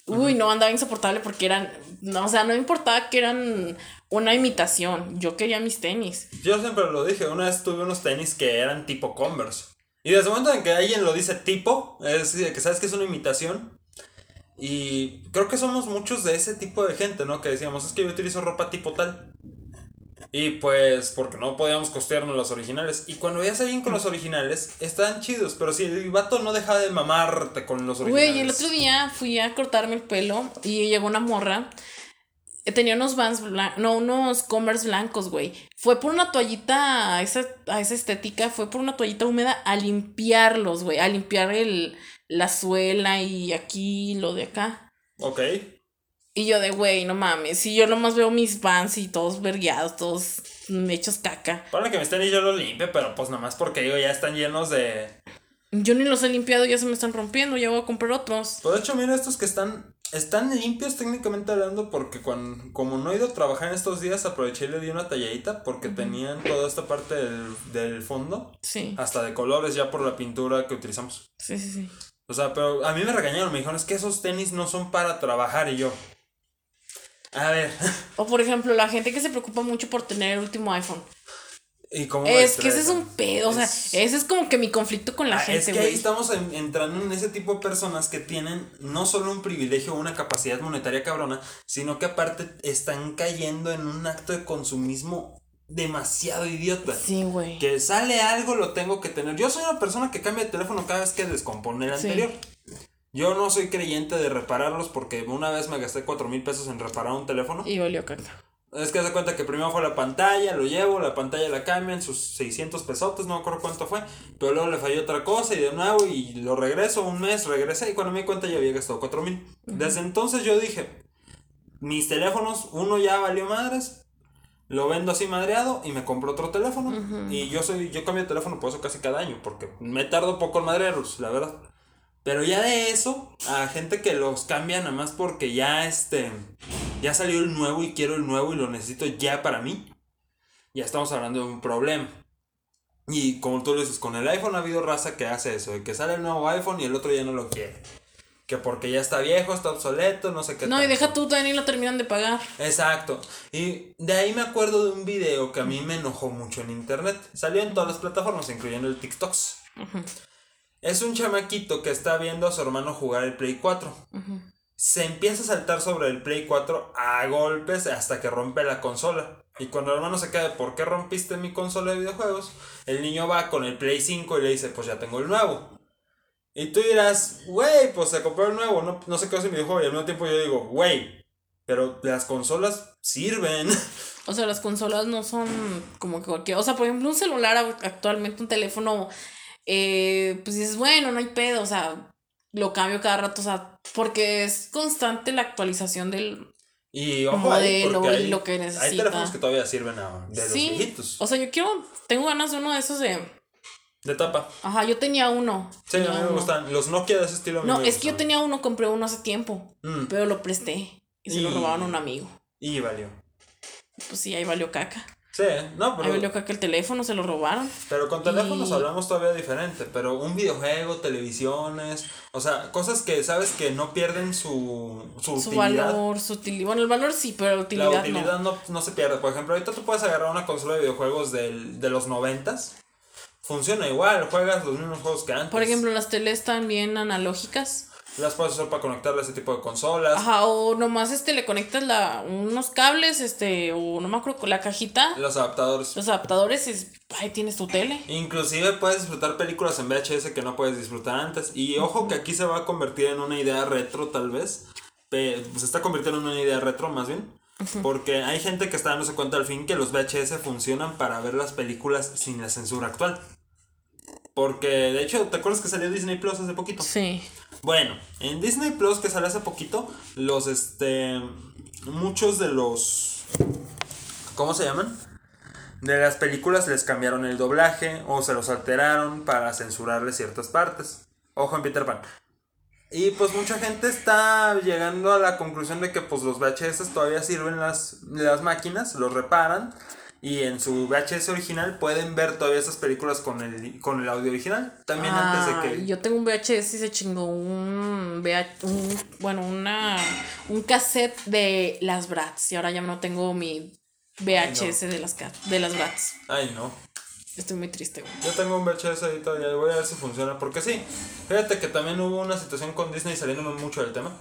Uy, no, andaba insoportable porque eran, no, o sea, no importaba que eran una imitación, yo quería mis tenis. Yo siempre lo dije, una vez tuve unos tenis que eran tipo Converse. Y desde el momento en que alguien lo dice tipo, es decir, que sabes que es una imitación. Y creo que somos muchos de ese tipo de gente, ¿no? Que decíamos, es que yo utilizo ropa tipo tal. Y pues, porque no podíamos costearnos los originales. Y cuando veías a alguien con los originales, estaban chidos. Pero si el vato no dejaba de mamarte con los originales. Güey, el otro día fui a cortarme el pelo y llegó una morra. Tenía unos vans blancos, no, unos Converse blancos, güey. Fue por una toallita a esa, a esa estética, fue por una toallita húmeda a limpiarlos, güey. A limpiar el, la suela y aquí lo de acá. Ok. Y yo de, güey, no mames. Si yo nomás veo mis vans y todos vergueados, todos hechos caca. Para que me estén y yo los limpie, pero pues nomás porque digo, ya están llenos de. Yo ni los he limpiado, ya se me están rompiendo, ya voy a comprar otros. Pues de hecho, mira, estos que están. Están limpios técnicamente hablando porque cuando, como no he ido a trabajar en estos días, aproveché y le di una talladita porque tenían toda esta parte del, del fondo. Sí. Hasta de colores ya por la pintura que utilizamos. Sí, sí, sí. O sea, pero a mí me regañaron, me dijeron, es que esos tenis no son para trabajar y yo. A ver. <laughs> O por ejemplo, la gente que se preocupa mucho por tener el último iPhone. ¿Y cómo Es que ese es un pedo, o sea, ese es como que mi conflicto con la Ah, gente, es que ahí estamos en- entrando en ese tipo de personas que tienen no solo un privilegio o una capacidad monetaria cabrona, sino que aparte están cayendo en un acto de consumismo demasiado idiota. Sí, güey. Que sale algo, lo tengo que tener. Yo soy una persona que cambia de teléfono cada vez que descompone el Sí. anterior. Yo no soy creyente de repararlos porque una vez me gasté cuatro mil pesos en reparar un teléfono. Y olió caca. Es que se cuenta que primero fue la pantalla, lo llevo, la pantalla la cambian, sus 600 pesotes, no me acuerdo cuánto fue, pero luego le falló otra cosa y de nuevo y lo regreso un mes, regresé y cuando me di cuenta ya había gastado 4 mil. Desde entonces yo dije, mis teléfonos, uno ya valió madres, lo vendo así madreado y me compro otro teléfono. Y yo soy, yo cambio de teléfono por eso casi cada año, porque me tardo poco en madrearlos, la verdad. Pero ya de eso, a gente que los cambia nada más porque ya este. Ya salió el nuevo y quiero el nuevo y lo necesito ya para mí. Ya estamos hablando de un problema. Y como tú lo dices, con el iPhone ha habido raza que hace eso, de que sale el nuevo iPhone y el otro ya no lo quiere. Que porque ya está viejo, está obsoleto, no sé qué. No, y tal. deja tú, todavía ni lo terminan de pagar. Exacto. Y de ahí me acuerdo de un video que a mí me enojó mucho en internet. Salió en todas las plataformas, incluyendo el TikToks. Es un chamaquito que está viendo a su hermano jugar el Play 4. Se empieza a saltar sobre el Play 4 a golpes hasta que rompe la consola. Y cuando el hermano se queda, de, ¿por qué rompiste mi consola de videojuegos? El niño va con el Play 5 y le dice, pues ya tengo el nuevo. Y tú dirás, güey, pues se compró el nuevo, no, no sé qué hace mi videojuego. Y al mismo tiempo yo digo, güey, pero las consolas sirven. <laughs> O sea, las consolas no son como que cualquier. O sea, por ejemplo, un celular actualmente, un teléfono, eh, pues dices, bueno, no hay pedo, o sea, lo cambio cada rato, o sea, porque es constante la actualización del. Y ojo ahí, Modelo y hay, lo que hay necesita. teléfonos que todavía sirven a- de los sí. viejitos. O sea, yo quiero. Tengo ganas de uno de esos de. De tapa. Ajá, yo tenía uno. Sí, a mí me uno. gustan. Los Nokia de ese estilo No, me es que yo tenía uno, compré uno hace tiempo, Mm, pero lo presté y se lo robaron a un amigo. Y valió. Pues sí, ahí valió caca. Sí, no, pero, valió caca el teléfono, se lo robaron. pero con teléfonos y- hablamos todavía diferente. Pero un videojuego, televisiones, o sea, cosas que sabes que no pierden su, su, Su utilidad. valor, su utilidad. Bueno, el valor sí, pero la utilidad, La utilidad no. no. No, se pierde. Por ejemplo, ahorita tú puedes agarrar una consola de videojuegos del, de los noventas. Funciona igual, juegas los mismos juegos que antes. Por ejemplo, las teles también analógicas. Las puedes usar para conectarle a ese tipo de consolas. Ajá, o nomás este le conectas la, unos cables, este, o no me acuerdo, la cajita, Los adaptadores. los adaptadores, es, ahí tienes tu tele. Inclusive puedes disfrutar películas en VHS que no puedes disfrutar antes. Y ojo que aquí se va a convertir en una idea retro tal vez. Pe- se está convirtiendo en una idea retro más bien. Porque hay gente que está dándose cuenta al fin que los VHS funcionan para ver las películas sin la censura actual. Porque de hecho, ¿te acuerdas que salió Disney Plus hace poquito? Sí. Bueno, en Disney Plus que salió hace poquito, los este muchos de los ¿cómo se llaman? De las películas les cambiaron el doblaje o se los alteraron para censurarle ciertas partes. Ojo en Peter Pan. Y pues mucha gente está llegando a la conclusión de que pues los VHS todavía sirven las, las máquinas, los reparan y en su VHS original pueden ver todavía esas películas con el, con el audio original. También antes de que. Yo tengo un VHS y se chingó un, un bueno, una un cassette de las Bratz y ahora ya no tengo mi VHS de las de las Bratz. Ay, no. Estoy muy triste, güey. Yo tengo un VHS ahí todavía, voy a ver si funciona, porque sí. Fíjate que también hubo una situación con Disney saliéndome mucho del tema.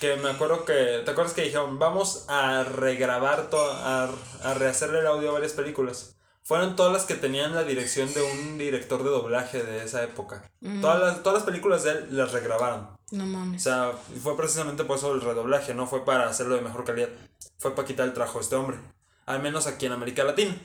Que me acuerdo que. ¿Te acuerdas que dijeron, vamos a regrabar, todo, a, a rehacerle el audio a varias películas? Fueron todas las que tenían la dirección de un director de doblaje de esa época. Mm. Todas, las, todas las películas de él las regrabaron. No mames. O sea, fue precisamente por eso el redoblaje, no fue para hacerlo de mejor calidad. Fue para quitar el trabajo de este hombre. Al menos aquí en América Latina.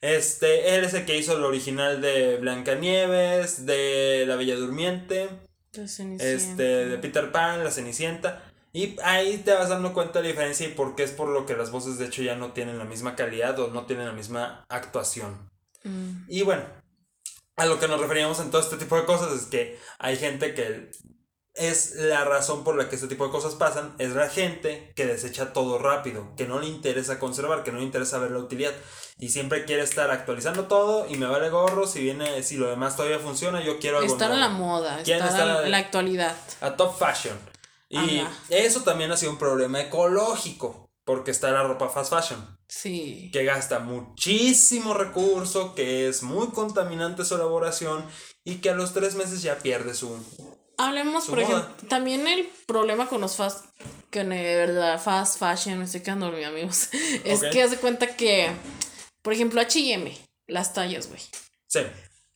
Este, él es el que hizo el original de Blancanieves, de La Bella Durmiente este, de Peter Pan, La Cenicienta. Y ahí te vas dando cuenta de la diferencia y por qué es por lo que las voces de hecho ya no tienen la misma calidad o no tienen la misma actuación. Mm. Y bueno, a lo que nos referíamos en todo este tipo de cosas es que hay gente que es la razón por la que este tipo de cosas pasan, es la gente que desecha todo rápido, que no le interesa conservar, que no le interesa ver la utilidad y siempre quiere estar actualizando todo y me vale gorro si viene si lo demás todavía funciona, yo quiero algo estar a la moda, estar, en la actualidad, a top fashion. Y eso también ha sido un problema ecológico, porque está la ropa fast fashion. Sí. Que gasta muchísimo recurso, que es muy contaminante su elaboración y que a los tres meses ya pierde su, Hablemos, por ejemplo, también el problema con los fast, que de verdad, fast fashion, me estoy quedando dormido, amigos, <laughs> es que hace cuenta que, por ejemplo, HM, las tallas, güey. Sí.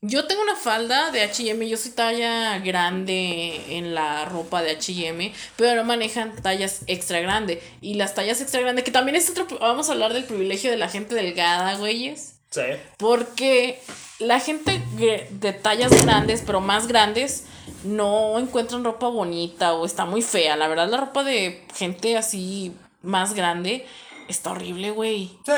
Yo tengo una falda de HM, yo soy talla grande en la ropa de HM, pero no manejan tallas extra grande. Y las tallas extra grande, que también es otro. Vamos a hablar del privilegio de la gente delgada, güeyes. Sí. Porque la gente de tallas grandes, pero más grandes, no encuentran ropa bonita o está muy fea. La verdad, la ropa de gente así más grande está horrible, güey. Sí,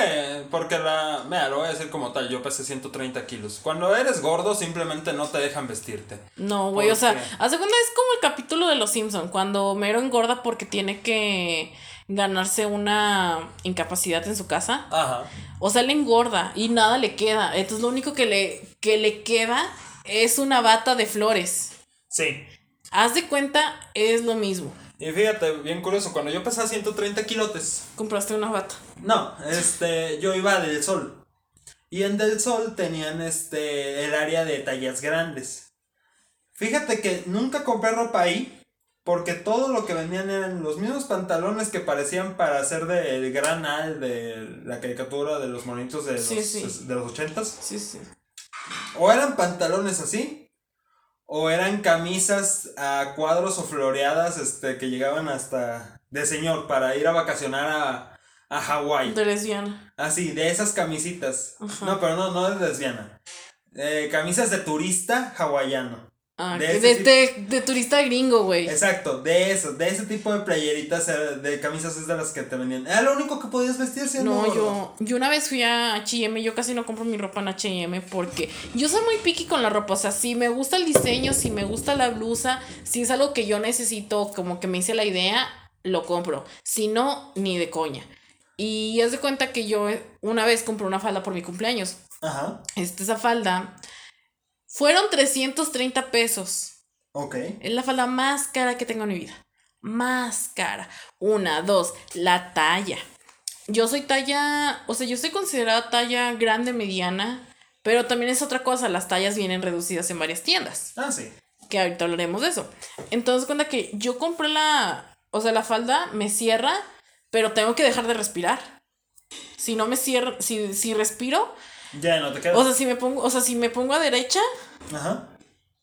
porque la. Mira, lo voy a decir como tal. Yo pesé 130 kilos. Cuando eres gordo, simplemente no te dejan vestirte. No, güey. O sea, a segunda es como el capítulo de Los Simpson Cuando Mero engorda porque tiene que ganarse una incapacidad en su casa. Ajá. O sea, le engorda y nada le queda. Entonces, lo único que le, que le queda es una bata de flores. Sí. Haz de cuenta, es lo mismo. Y fíjate, bien curioso, cuando yo pesaba 130 kilotes. ¿Compraste una bata? No, este, yo iba Del Sol. Y en Del Sol tenían este, el área de tallas grandes. Fíjate que nunca compré ropa ahí. Porque todo lo que vendían eran los mismos pantalones que parecían para ser del gran al de la caricatura de los monitos de los, de los ochentas. Sí, sí. O eran pantalones así, o eran camisas a cuadros o floreadas este, que llegaban hasta de señor para ir a vacacionar a, a Hawái. De lesbiana. Así, de esas camisitas. No, pero no, no de lesbiana. Eh, camisas de turista hawaiano. Ah, de, de, turista gringo, güey. Exacto, de eso, de ese tipo de playeritas, eh, de camisas es de las que te vendían. Era lo único que podías vestirse. No, yo, yo una vez fui a H&M, yo casi no compro mi ropa en H&M porque yo soy muy picky con la ropa, o sea, si me gusta el diseño, si me gusta la blusa, si es algo que yo necesito, como que me hice la idea, lo compro. Si no, ni de coña. Y haz de cuenta que yo una vez compré una falda por mi cumpleaños. Ajá. Este, esa falda fueron 330 pesos. Ok. Es la falda más cara que tengo en mi vida. Más cara. Una, dos, la talla. Yo soy talla, o sea, yo soy considerada talla grande, mediana, pero también es otra cosa, las tallas vienen reducidas en varias tiendas. Ah, sí. Que ahorita hablaremos de eso. Entonces, cuenta que yo compré la, o sea, la falda me cierra, pero tengo que dejar de respirar. Si no me cierra, si, si respiro, ya no te queda. O sea, si me pongo, o sea, si me pongo a derecha, Ajá.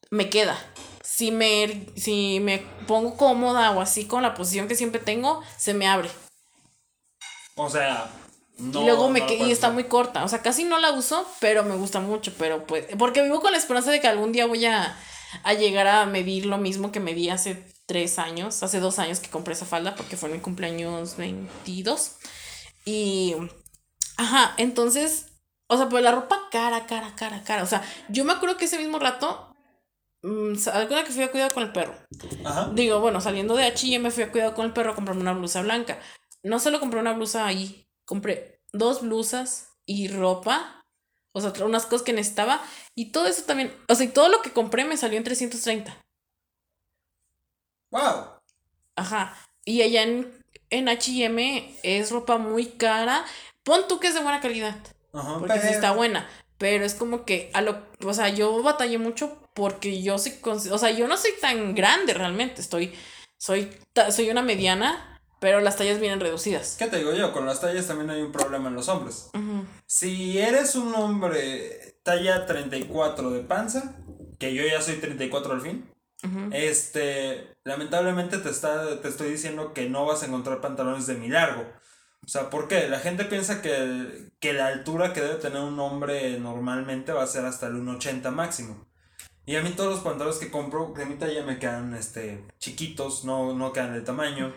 me queda. Si me, si me pongo cómoda o así con la posición que siempre tengo, se me abre. O sea, no, y luego me y está muy corta. O sea, casi no la uso, pero me gusta mucho. Pero pues. Porque vivo con la esperanza de que algún día voy a, a llegar a medir lo mismo que medí hace tres años. Hace dos años que compré esa falda porque fue en mi cumpleaños 22. Y. Ajá, entonces o sea, pues la ropa cara, cara, cara, cara. O sea, yo me acuerdo que ese mismo rato, mmm, alguna que fui a cuidar con el perro. Ajá. Digo, bueno, saliendo de H me fui a cuidar con el perro a comprarme una blusa blanca. No solo compré una blusa ahí, compré dos blusas, y ropa. O sea, unas cosas que necesitaba. Y todo eso también. O sea, y todo lo que compré me salió en 330. ¡Wow! Ajá. Y allá en, en HM es ropa muy cara. Pon tú que es de buena calidad. Ajá, Porque sí está buena. Pero es como que a lo. O sea, yo batallé mucho porque yo soy. O sea, yo no soy tan grande realmente. Estoy. Soy, soy una mediana. Pero las tallas vienen reducidas. ¿Qué te digo yo? Con las tallas también hay un problema en los hombres. Si eres un hombre talla 34 de panza, que yo ya soy 34 al fin, este, lamentablemente te, está, te estoy diciendo que no vas a encontrar pantalones de mi largo. O sea, ¿por qué? La gente piensa que, el- que la altura que debe tener un hombre normalmente va a ser hasta el 1,80 máximo. Y a mí todos los pantalones que compro de mi talla me quedan este, chiquitos, no, no quedan de tamaño.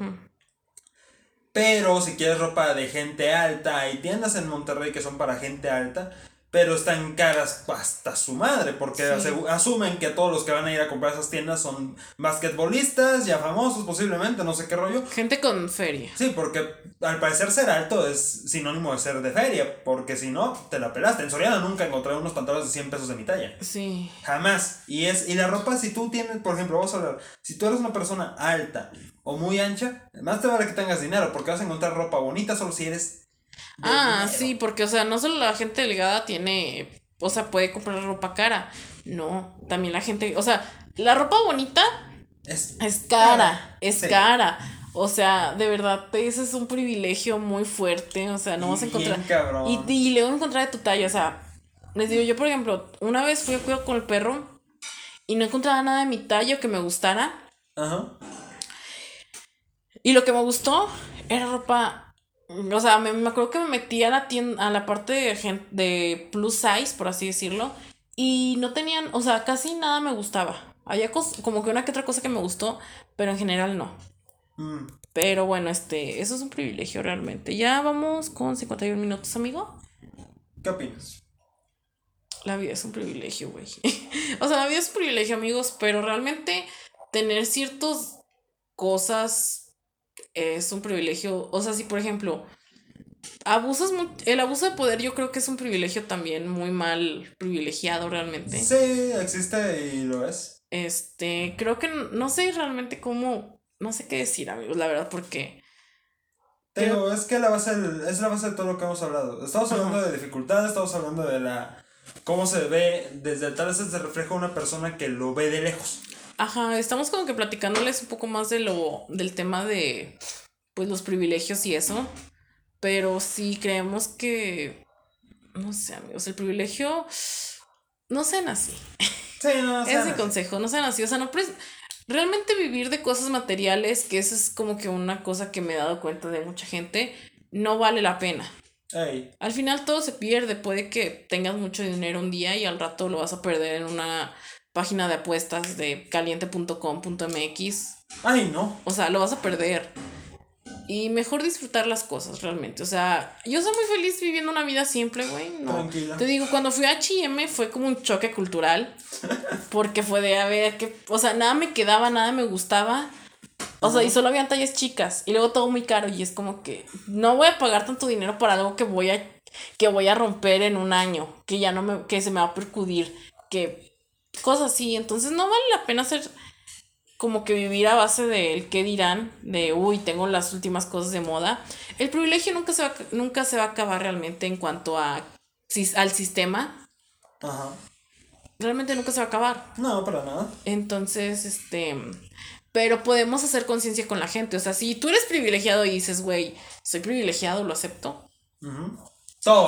Pero si quieres ropa de gente alta, hay tiendas en Monterrey que son para gente alta, pero están caras hasta su madre, porque Sí. asumen que todos los que van a ir a comprar esas tiendas son basquetbolistas, ya famosos posiblemente, no sé qué rollo. Gente con feria. Sí, porque al parecer ser alto es sinónimo de ser de feria, porque si no, te la pelaste. En Soriana nunca encontré unos pantalones de 100 pesos de mi talla. Sí. Jamás. Y es y la ropa, si tú tienes, por ejemplo, vamos a hablar, si tú eres una persona alta o muy ancha, más te vale que tengas dinero, porque vas a encontrar ropa bonita solo si eres. Ah, dinero. sí, porque, o sea, no solo la gente delgada tiene, o sea, puede comprar ropa cara. No, también la gente, o sea, la ropa bonita Es, es cara, es Sí. cara. O sea, de verdad, ese es un privilegio muy fuerte. O sea, no vas a encontrar. Y, y a encontrar de tu talla. O sea, les digo, yo, por ejemplo, una vez fui a cuidar con el perro y no encontraba nada de mi talla que me gustara. Ajá. Y lo que me gustó era ropa. O sea, me, me acuerdo que me metí a la tienda, a la parte de, de plus size, por así decirlo. Y no tenían, o sea, casi nada me gustaba. Había cos- como que una que otra cosa que me gustó, pero en general no. Mm. Pero bueno, este, eso es un privilegio realmente. Ya vamos con 51 minutos, amigo. ¿Qué opinas? La vida es un privilegio, güey. <laughs> o sea, la vida es un privilegio, amigos, pero realmente tener ciertas cosas es un privilegio. O sea, si por ejemplo, abusas el abuso de poder yo creo que es un privilegio también muy mal privilegiado realmente. Sí, existe y lo es. Este, creo que no sé realmente cómo, no sé qué decir, amigos, la verdad, porque... Te digo, es que la base es la base de todo lo que hemos hablado. Estamos hablando de dificultades, estamos hablando de la cómo se ve desde tal vez se refleja una persona que lo ve de lejos. Ajá, estamos como que platicándoles un poco más de lo, del tema de, pues, los privilegios y eso, pero sí creemos que, no sé, amigos, el privilegio, no sean así, Sí, no, o sea, <laughs> es mi consejo, no sean así, o sea, no, realmente vivir de cosas materiales, que eso es como que una cosa que me he dado cuenta de mucha gente, no vale la pena. Al final todo se pierde, puede que tengas mucho dinero un día y al rato lo vas a perder en una página de apuestas de caliente.com.mx. Ay, no. O sea, lo vas a perder. Y mejor disfrutar las cosas realmente. O sea, yo soy muy feliz viviendo una vida simple, güey. No. Tranquila. Te digo, cuando fui a HM fue como un choque cultural. <laughs> Porque fue de, a ver, que, o sea, nada me quedaba, nada me gustaba. O sea, y solo habían tallas chicas. Y luego todo muy caro. Y es como que no voy a pagar tanto dinero para algo que voy a, que voy a romper en un año. Que ya no me, que se me va a percudir. Que cosas así. Entonces no vale la pena hacer como que vivir a base del qué dirán, de uy, tengo las últimas cosas de moda. El privilegio nunca se va, a- nunca se va a acabar realmente en cuanto a, al sistema. Ajá. Realmente nunca se va a acabar. No, para nada. Entonces, este, pero podemos hacer conciencia con la gente. O sea, si tú eres privilegiado y dices, güey, soy privilegiado, lo acepto. Ujú.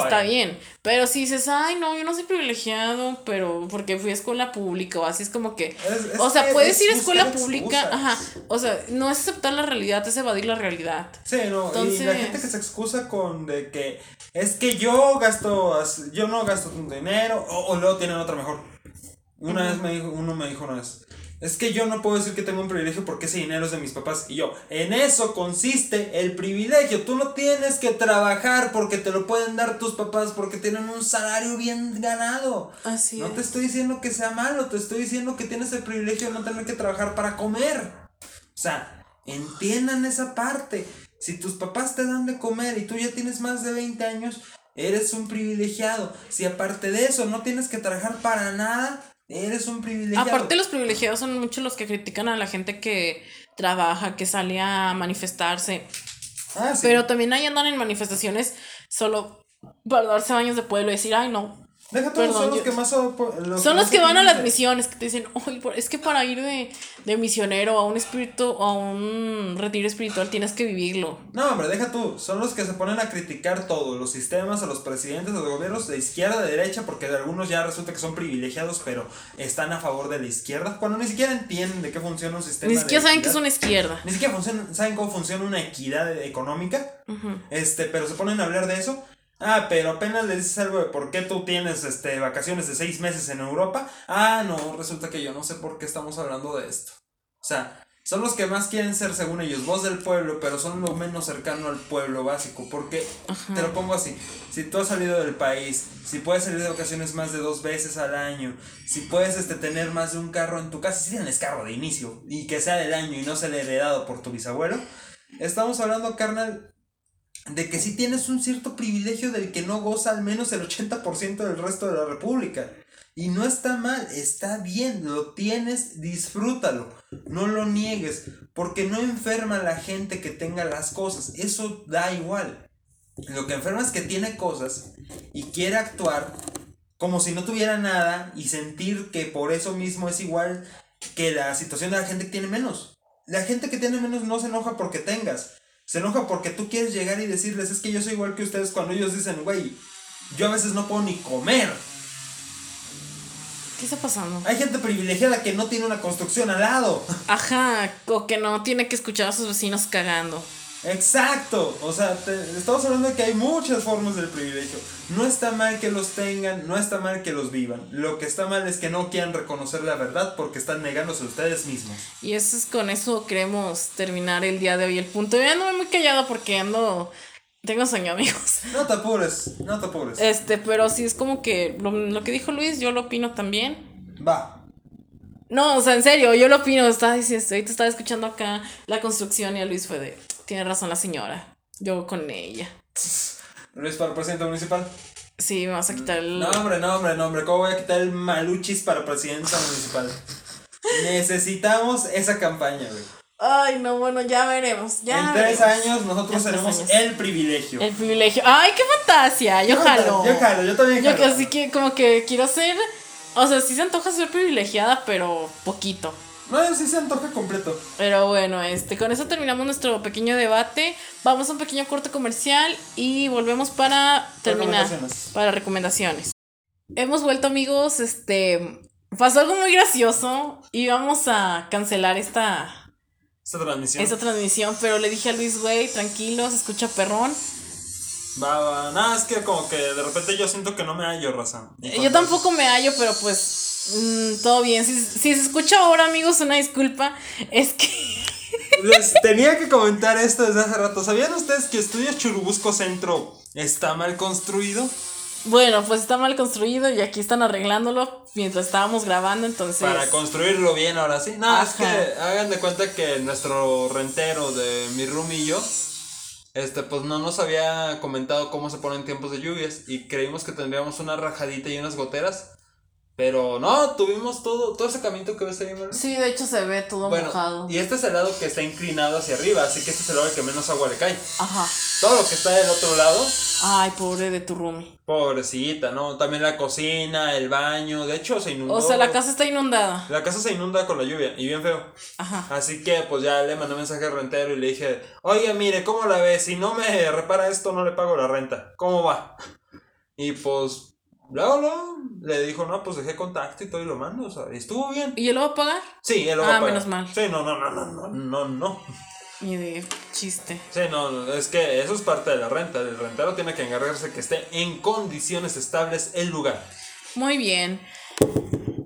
Está bien. Pero si dices, ay, no, yo no soy privilegiado, pero porque fui a escuela pública o así es como que. Es- es o sea, que puedes es ir a escuela pública, excusas. ajá. O sea, no es aceptar la realidad, es evadir la realidad. Sí, no, y la gente que se excusa con de que es que yo gasto, as- yo no gasto tanto dinero, o, o luego tienen otra mejor. Una vez me dijo, uno me dijo una vez, es que yo no puedo decir que tengo un privilegio porque ese dinero es de mis papás. Y yo, en eso consiste el privilegio. Tú no tienes que trabajar porque te lo pueden dar tus papás porque tienen un salario bien ganado. Así No es. te estoy diciendo que sea malo, te estoy diciendo que tienes el privilegio de no tener que trabajar para comer. O sea, entiendan esa parte. Si tus papás te dan de comer y tú ya tienes más de 20 años, eres un privilegiado. Si aparte de eso no tienes que trabajar para nada, eres un privilegiado. Aparte los privilegiados son muchos los que critican a la gente que trabaja, que sale a manifestarse. Ah, sí. Pero también ahí andan en manifestaciones solo para darse baños de pueblo y decir, ay no, Deja tú, Perdón, son los yo- que más... Son los que van a las misiones, que te dicen, "Ay, por- es que para ir de, de misionero a un espíritu, a un retiro espiritual tienes que vivirlo. No, hombre, deja tú. Son los que se ponen a criticar todo, los sistemas, a los presidentes, a los gobiernos de izquierda, de derecha, porque de algunos ya resulta que son privilegiados, pero están a favor de la izquierda, cuando ni siquiera entienden de qué funciona un sistema. Ni siquiera saben que es equidad. una izquierda. Ni siquiera saben cómo funciona una equidad económica. Este, pero se ponen a hablar de eso. Ah, pero apenas le dices algo de por qué tú tienes este, vacaciones de seis meses en Europa. Ah, no, resulta que yo no sé por qué estamos hablando de esto. O sea, son los que más quieren ser, según ellos, voz del pueblo, pero son lo menos cercano al pueblo básico. Porque, te lo pongo así, si tú has salido del país, si puedes salir de vacaciones más de dos veces al año, si puedes este, tener más de un carro en tu casa, si tienes carro de inicio, y que sea del año y no sea el heredado por tu bisabuelo, estamos hablando, carnal, de que sí tienes un cierto privilegio del que no goza al menos el 80% del resto de la república. Y no está mal, está bien, lo tienes, disfrútalo, no lo niegues, porque no enferma a la gente que tenga las cosas, eso da igual. Lo que enferma es que tiene cosas y quiere actuar como si no tuviera nada y sentir que por eso mismo es igual que la situación de la gente que tiene menos. La gente que tiene menos no se enoja porque tengas, se enoja porque tú quieres llegar y decirles, es que yo soy igual que ustedes cuando ellos dicen, güey, yo a veces no puedo ni comer. ¿Qué está pasando? Hay gente privilegiada que no tiene una construcción al lado. Ajá, o que no tiene que escuchar a sus vecinos cagando. Exacto. O sea, te- estamos hablando de que hay muchas formas del privilegio. No está mal que los tengan, no está mal que los vivan. Lo que está mal es que no quieran reconocer la verdad porque están negándose a ustedes mismos. Y eso es con eso queremos terminar el día de hoy. El punto. Yo ando muy callado porque ando. Tengo sueño, amigos. <laughs> No te apures, no te apures. Este, pero sí es como que lo, lo que dijo Luis, yo lo opino también. Va. No, o sea, en serio, yo lo opino. Estaba diciendo, ahorita estaba escuchando acá la construcción y a Luis fue de. Tiene razón la señora. Yo con ella. Luis para presidente municipal. Sí, me vas a quitar el. No, hombre, no, hombre, no, hombre. ¿Cómo voy a quitar el maluchis para presidencia municipal? Necesitamos esa campaña, güey. Ay, no, bueno, ya veremos. Ya en tres veremos. años nosotros tenemos años. el privilegio. El privilegio. ¡Ay, qué fantasía! Yo jalo. Yo jalo, yo también Yo jalo. así que como que quiero ser. O sea, sí se antoja ser privilegiada, pero poquito. No, sí se antoja completo. Pero bueno, este, con eso terminamos nuestro pequeño debate. Vamos a un pequeño corte comercial y volvemos para terminar. Recomendaciones. Para recomendaciones. Hemos vuelto amigos, este. Pasó algo muy gracioso y vamos a cancelar esta, Esta transmisión. esta transmisión, pero le dije a Luis, güey, tranquilo, se escucha perrón. Va, va. Nada, es que como que de repente yo siento que no me hallo, raza. Yo tampoco me hallo, pero pues mm, todo bien. Si, si se escucha ahora, amigos, una disculpa. Es que <laughs> Les tenía que comentar esto desde hace rato. ¿Sabían ustedes que Estudios Churubusco Centro está mal construido? Bueno, pues está mal construido y aquí están arreglándolo mientras estábamos grabando, entonces... Para construirlo bien ahora sí. No, es que hagan de cuenta que nuestro rentero de mi room y yo, este, pues no nos había comentado cómo se ponen tiempos de lluvias y creímos que tendríamos una rajadita y unas goteras. Pero no, tuvimos todo, todo ese caminito que ves ahí, ¿verdad? Sí, de hecho se ve todo Bueno, mojado. y este es el lado que está inclinado hacia arriba, así que este es el lado al que menos agua le cae. Ajá. Todo lo que está del otro lado, Ay, pobre de tu roomie. pobrecita, ¿no? También la cocina, el baño, de hecho se inundó. O sea, la casa está inundada. La casa se inunda con la lluvia y bien feo. Ajá. Así que pues ya le mandé mensaje al rentero y le dije, oye, mire, ¿cómo la ves? Si no me repara esto, no le pago la renta. ¿Cómo va? Y pues, luego, luego, le dijo, no, pues dejé contacto y todo y lo mando, o sea, estuvo bien. ¿Y yo lo voy a pagar? Sí, él lo va Ah, a pagar. menos mal. Sí, no, no, no, no, no, no, no. Ni de chiste. Sí, no, es que eso es parte de la renta. El rentero tiene que encargarse que esté en condiciones estables el lugar. Muy bien.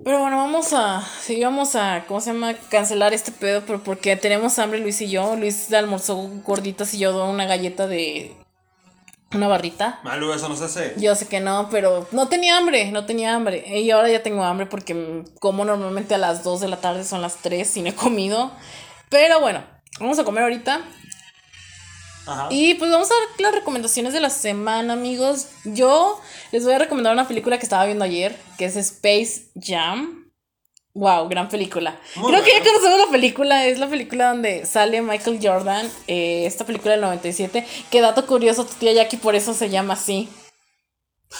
Pero bueno, vamos a. Sí, vamos a. ¿Cómo se llama? Cancelar este pedo, pero porque tenemos hambre Luis y yo. Luis almorzó gorditas y yo una galleta de. Una barrita. Malu, eso no se hace. Yo sé que no, pero no tenía hambre, no tenía hambre. Y ahora ya tengo hambre porque como normalmente a las 2 de la tarde son las 3 y no he comido. Pero bueno, vamos a comer ahorita. Ajá. Y pues vamos a ver las recomendaciones de la semana, amigos. Yo les voy a recomendar una película que estaba viendo ayer, que es Space Jam. Wow, gran película. Muy Creo que ya conocemos la película. Es la película donde sale Michael Jordan. eh, esta película del 97. Que dato curioso, tu tía Jackie por eso se llama así.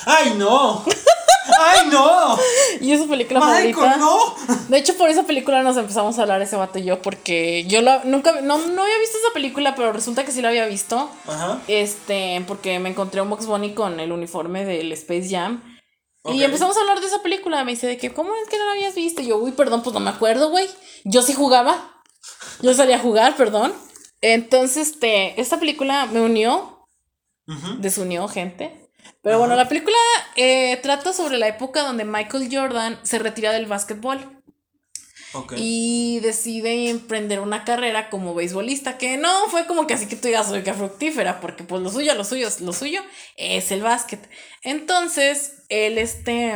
¡Ay, no! ¡Ay, no! <laughs> Y es su película ¡Michael, favorita. no! De hecho, por esa película nos empezamos a hablar ese vato y yo, porque yo la, nunca, no, no había visto esa película, pero resulta que sí la había visto. Ajá. Este, porque me encontré un Box Bunny con el uniforme del Space Jam. Y empezamos a hablar de esa película. Me dice de que, ¿cómo es que no la habías visto? Y yo, uy, perdón, pues no me acuerdo, güey. Yo sí jugaba. Yo salía a jugar, perdón. Entonces, este, esta película me unió, desunió gente. Pero bueno, la película eh, trata sobre la época donde Michael Jordan se retira del básquetbol Y decide emprender una carrera como beisbolista, que no fue como que así que tú digas que fructífera, porque pues lo suyo, lo suyo, lo suyo es el básquet. Entonces, el este,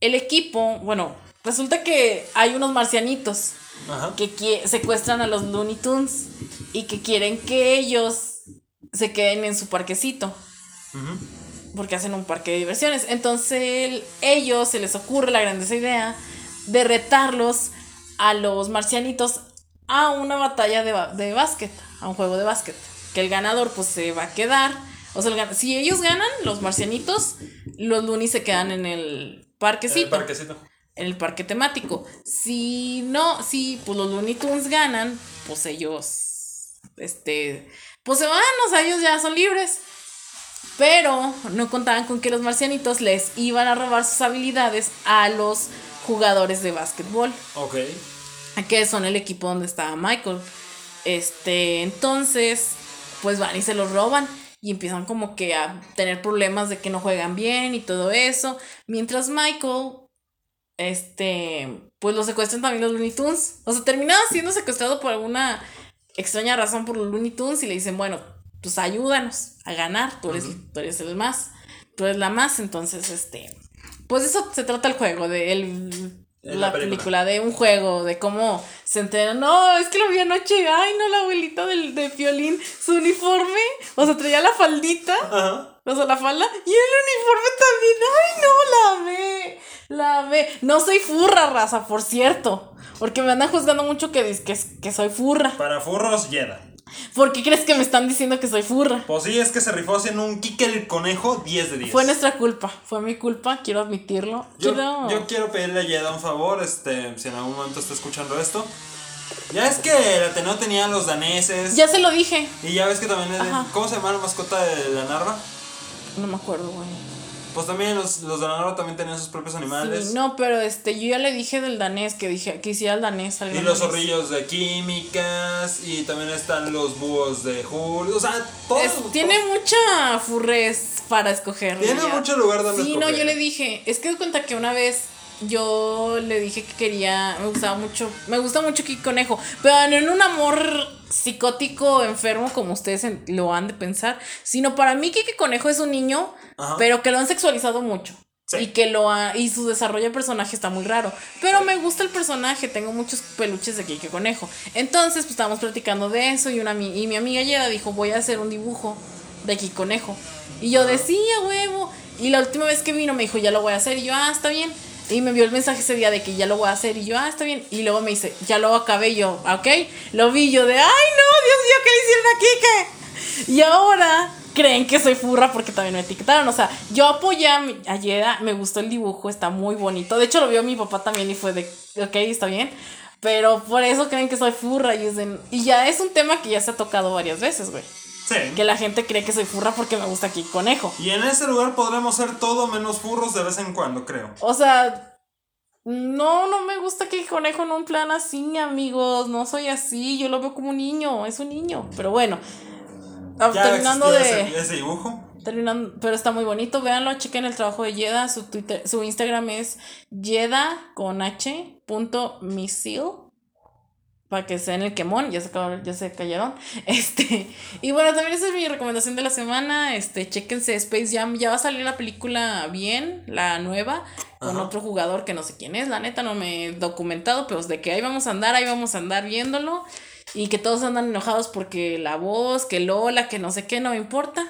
el equipo, bueno, resulta que hay unos marcianitos Ajá. que secuestran a los Looney Tunes y que quieren que ellos se queden en su parquecito porque hacen un parque de diversiones. Entonces el- ellos se les ocurre la grandiosa idea de retarlos a los marcianitos a una batalla de, de básquet, a un juego de básquet. Que el ganador pues se va a quedar. O sea, el si ellos ganan, los marcianitos, los Looney se quedan en el En parquecito el parquecito. en el parque temático. Si no, si pues los Looney Tunes ganan, pues ellos, este, pues se van, o sea, ellos ya son libres. Pero no contaban con que los marcianitos les iban a robar sus habilidades a los jugadores de básquetbol, Ok. que son el equipo donde estaba Michael. Este, entonces, pues van y se los roban y empiezan como que a tener problemas de que no juegan bien y todo eso. Mientras Michael, este, pues lo secuestran también los Looney Tunes. O sea, terminaba siendo secuestrado por alguna extraña razón por los Looney Tunes y le dicen, bueno, pues ayúdanos a ganar, tú eres, tú eres el más, tú eres la más, entonces, este, pues eso se trata el juego, de el, la la película. película, de un juego, de cómo se entrenan. No, es que lo vi anoche, ay, no, la abuelita del, de Piolín, su uniforme, o sea, traía la faldita. Ajá. O sea, la falda y el uniforme también. Ay, no, la ve. La ve. No soy furra, raza, por cierto. Porque me andan juzgando mucho que, que, que soy furra. Para furros, Jedi. ¿Por qué crees que me están diciendo que soy furra? Pues sí, es que se rifó haciendo un Kike el conejo 10 de 10. Fue nuestra culpa. Fue mi culpa, quiero admitirlo. Yo, quiero... yo quiero pedirle a Yeda un favor, este, si en algún momento está escuchando esto. Ya es que el Ateneo tenía a los daneses. Ya se lo dije. Y ya ves que también es. ¿Cómo se llama la mascota de la Narva? No me acuerdo, güey. Pues también los, los de la Narva también tenían sus propios animales. Sí, no, pero este, yo ya le dije del danés, que dije que hiciera el danés. Y los zorrillos de químicas. Y también están los búhos de Julio. O sea, todo. Es- tiene mucha furrez para escoger. Tiene ya. mucho lugar donde Sí, no, yo le dije, es que de cuenta que una vez yo le dije que quería, me gustaba mucho, me gusta mucho Kiki Conejo, pero no en un amor psicótico enfermo como ustedes lo han de pensar, sino para mí Kiki Conejo es un niño, Ajá. pero que lo han sexualizado mucho. Sí. Y que lo ha, y su desarrollo de personaje está muy raro. Pero me gusta el personaje, tengo muchos peluches de Kike Conejo. Entonces, pues estábamos platicando de eso y una y mi amiga Yeda dijo, voy a hacer un dibujo de Kike Conejo. Y yo decía, huevo. Y la última vez que vino me dijo, ya lo voy a hacer. Y yo, ah, está bien. Y me vio el mensaje ese día de que ya lo voy a hacer. Y yo, ah, está bien. Y luego me dice, ya lo acabé. Yo, "Ah, ok. Lo vi yo de, ay, no, Dios mío, ¿qué le hicieron a Kike? Y ahora creen que soy furra porque también me etiquetaron. O sea, yo apoyé a, mi- a me gustó el dibujo, está muy bonito. De hecho, lo vio mi papá también y fue de, ok, está bien. Pero por eso creen que soy furra. Y, es de- y ya es un tema que ya se ha tocado varias veces, güey. Sí. Que la gente cree que soy furra porque me gusta aquí conejo. Y en ese lugar podremos ser todo menos furros de vez en cuando, creo. O sea, no, no me gusta que conejo en un plan así, amigos. No soy así, yo lo veo como un niño, es un niño. Pero bueno, ah, Ya terminando de... ese, ese dibujo. Terminando, pero está muy bonito, véanlo, chequen el trabajo de Yeda, su Twitter, su Instagram es Yeda con H punto misil para que se den el quemón, ya se acabaron, ya se callaron. <laughs> Este, y bueno, también esa es mi recomendación de la semana. Este, chequense Space Jam, ya va a salir la película bien, la nueva, con Ajá. otro jugador que no sé quién es, la neta no me he documentado, pero de que ahí vamos a andar, ahí vamos a andar viéndolo. Y que todos andan enojados porque la voz, que Lola, que no sé qué, no me importa.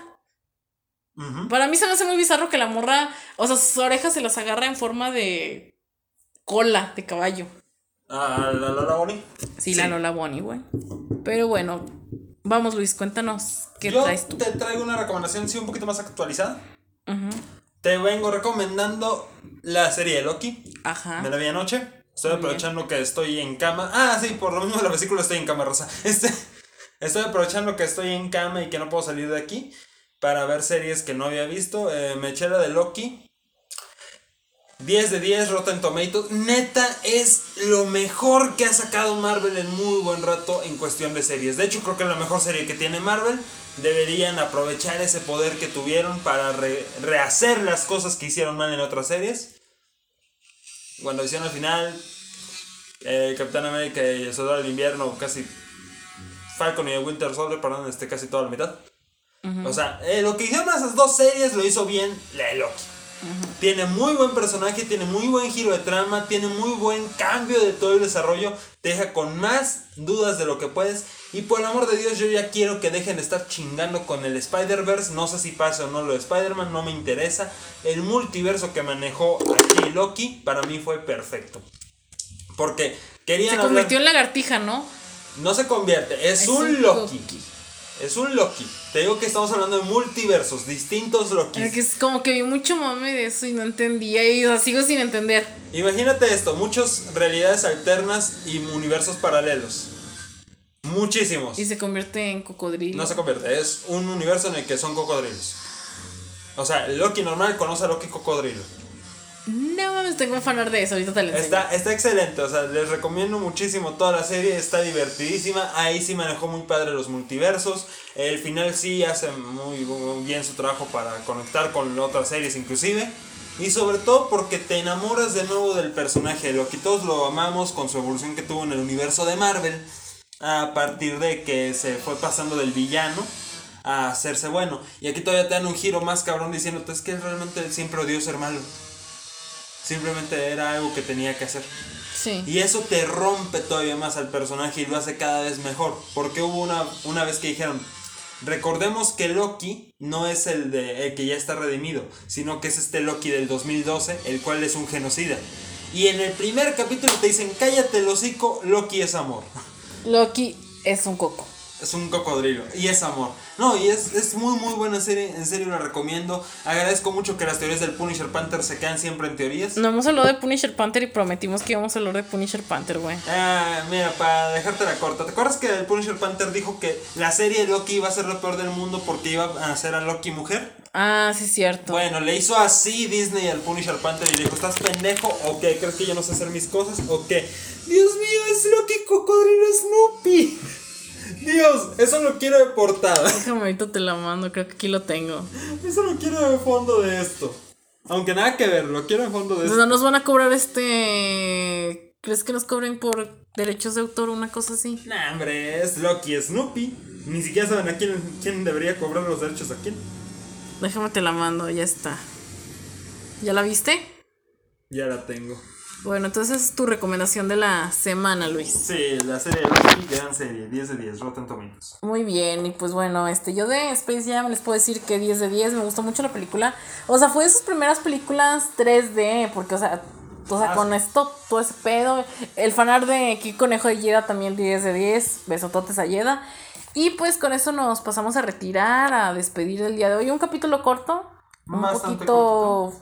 Para mí se me hace muy bizarro que la morra, o sea, sus orejas se las agarra en forma de cola de caballo. ¿A la Lola Bonnie? Sí, la Lola Bonnie, güey. Pero bueno, vamos Luis, cuéntanos qué Yo traes tú. te traigo una recomendación, sí, un poquito más actualizada. Te vengo recomendando la serie de Loki. Ajá. Me la vi anoche. Estoy aprovechando que estoy en cama. Ah, sí, por lo mismo de la vesícula estoy en cama, Rosa. <laughs> Este, estoy aprovechando que estoy en cama y que no puedo salir de aquí para ver series que no había visto. Eh, me eché la de Loki. 10 de 10, Rotten Tomatoes. Neta, es lo mejor que ha sacado Marvel en muy buen rato en cuestión de series. De hecho, creo que es la mejor serie que tiene Marvel. Deberían aprovechar ese poder que tuvieron para re- rehacer las cosas que hicieron mal en otras series. Cuando hicieron al final, eh, Capitán América y el Soldado del Invierno, casi Falcon y el Winter Soldier, perdón, este, casi toda la mitad. O sea, eh, lo que hicieron esas dos series lo hizo bien la de Tiene muy buen personaje, tiene muy buen giro de trama, tiene muy buen cambio de todo el desarrollo, te deja con más dudas de lo que puedes. Y por el amor de Dios, yo ya quiero que dejen de estar chingando con el Spider-Verse. No sé si pasa o no lo de Spider-Man, no me interesa. El multiverso que manejó aquí Loki, para mí fue perfecto. Porque querían Se hablar- convirtió en lagartija, ¿no? No se convierte, es, Es un, un Loki. Loki. Es un Loki. Te digo que estamos hablando de multiversos, distintos Lokis. Es que es como que vi mucho mame de eso y no entendía y o sea, sigo sin entender. Imagínate esto, muchas realidades alternas y universos paralelos. Muchísimos. Y se convierte en cocodrilo. No se convierte, es un universo en el que son cocodrilos. O sea, Loki normal conoce a Loki cocodrilo. No mames, tengo que fanar de eso, ahorita te lo. Está, está excelente, o sea, les recomiendo muchísimo toda la serie, está divertidísima, ahí sí manejó muy padre los multiversos, el final sí hace muy, bien su trabajo para conectar con otras series inclusive, y sobre todo porque te enamoras de nuevo del personaje de Loki, todos lo amamos con su evolución que tuvo en el universo de Marvel, a partir de que se fue pasando del villano a hacerse bueno, y aquí todavía te dan un giro más cabrón diciéndote, es que realmente siempre odió ser malo. Simplemente era algo que tenía que hacer. Sí. Y eso te rompe todavía más al personaje y lo hace cada vez mejor. Porque hubo una, una vez que dijeron, recordemos que Loki no es el, de, el que ya está redimido, sino que es este Loki del 2012, el cual es un genocida. Y en el primer capítulo te dicen, cállate el hocico, Loki es amor. <laughs> Loki es un coco. Es un cocodrilo y es amor. No, y es, es muy muy buena serie, en serio la recomiendo. Agradezco mucho que las teorías del Punisher Panther se quedan siempre en teorías. No hemos hablado de Punisher Panther y prometimos que íbamos a hablar de Punisher Panther, güey. Ah, mira, para dejarte la corta. ¿Te acuerdas que el Punisher Panther dijo que la serie de Loki iba a ser lo peor del mundo porque iba a hacer a Loki mujer? Ah, sí, es cierto. Bueno, le hizo así Disney al Punisher Panther y le dijo, ¿estás pendejo o qué? ¿Crees que yo no sé hacer mis cosas o qué? Dios mío, es Loki Cocodrilo Snoopy. Dios, eso lo quiero de portada. Déjame ahorita te la mando, creo que aquí lo tengo. Eso lo quiero de fondo de esto. Aunque nada que ver, lo quiero de fondo de esto. No nos van a cobrar este. ¿Crees que nos cobren por derechos de autor o una cosa así? Nah, hombre, es Loki Snoopy. Ni siquiera saben a quién, quién debería cobrar los derechos a quién. Déjame te la mando, ya está. ¿Ya la viste? Ya la tengo. Bueno, entonces es tu recomendación de la semana, Luis. Sí, la serie de Loki, gran serie, 10 de 10, Rotten Tomatoes. Muy bien, y pues bueno, este, yo de Space Jam les puedo decir que 10 de 10, me gustó mucho la película. O sea, fue de sus primeras películas 3D, porque, o sea, o sea Ah, con esto, todo ese pedo. El fanar de Kiki Conejo de Yeda también 10 de 10, besototes a Yeda. Y pues con eso nos pasamos a retirar, a despedir el día de hoy. Un capítulo corto, un poquito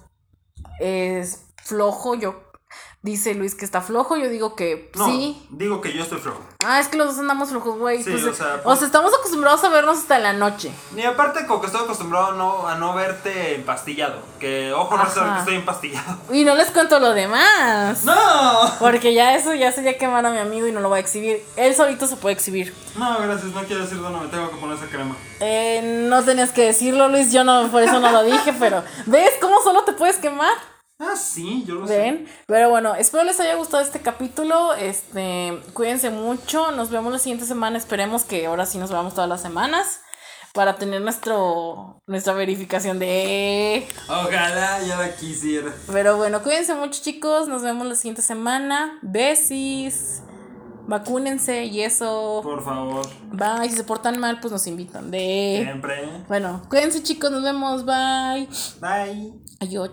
es flojo, yo. Dice Luis que está flojo, yo digo que No, sí. digo que yo estoy flojo. Ah, es que los dos andamos flojos, güey. Sí, pues, o sea, o sea, estamos acostumbrados a vernos hasta la noche. Y aparte, como que estoy acostumbrado a no, a no verte empastillado. Que ojo, no saber que estoy empastillado. Y no les cuento lo demás. ¡No! Porque ya eso ya sería quemar a mi amigo y no lo va a exhibir. Él solito se puede exhibir. No, gracias, no quiero decir dónde me tengo que poner esa crema. Eh, no tenías que decirlo, Luis. Yo no, por eso no lo dije, pero ¿ves cómo solo te puedes quemar? Ah, sí, yo lo sé. Ven, pero bueno, espero les haya gustado este capítulo. Este, cuídense mucho. Nos vemos la siguiente semana. Esperemos que ahora sí nos veamos todas las semanas para tener nuestro nuestra verificación de. Ojalá ya la quisiera. Pero bueno, cuídense mucho, chicos. Nos vemos la siguiente semana. Besis. Vacúnense y eso. Por favor. Bye. Si se portan mal, pues nos invitan. De. Siempre. Bueno, cuídense chicos, nos vemos. Bye. Bye. Adiós.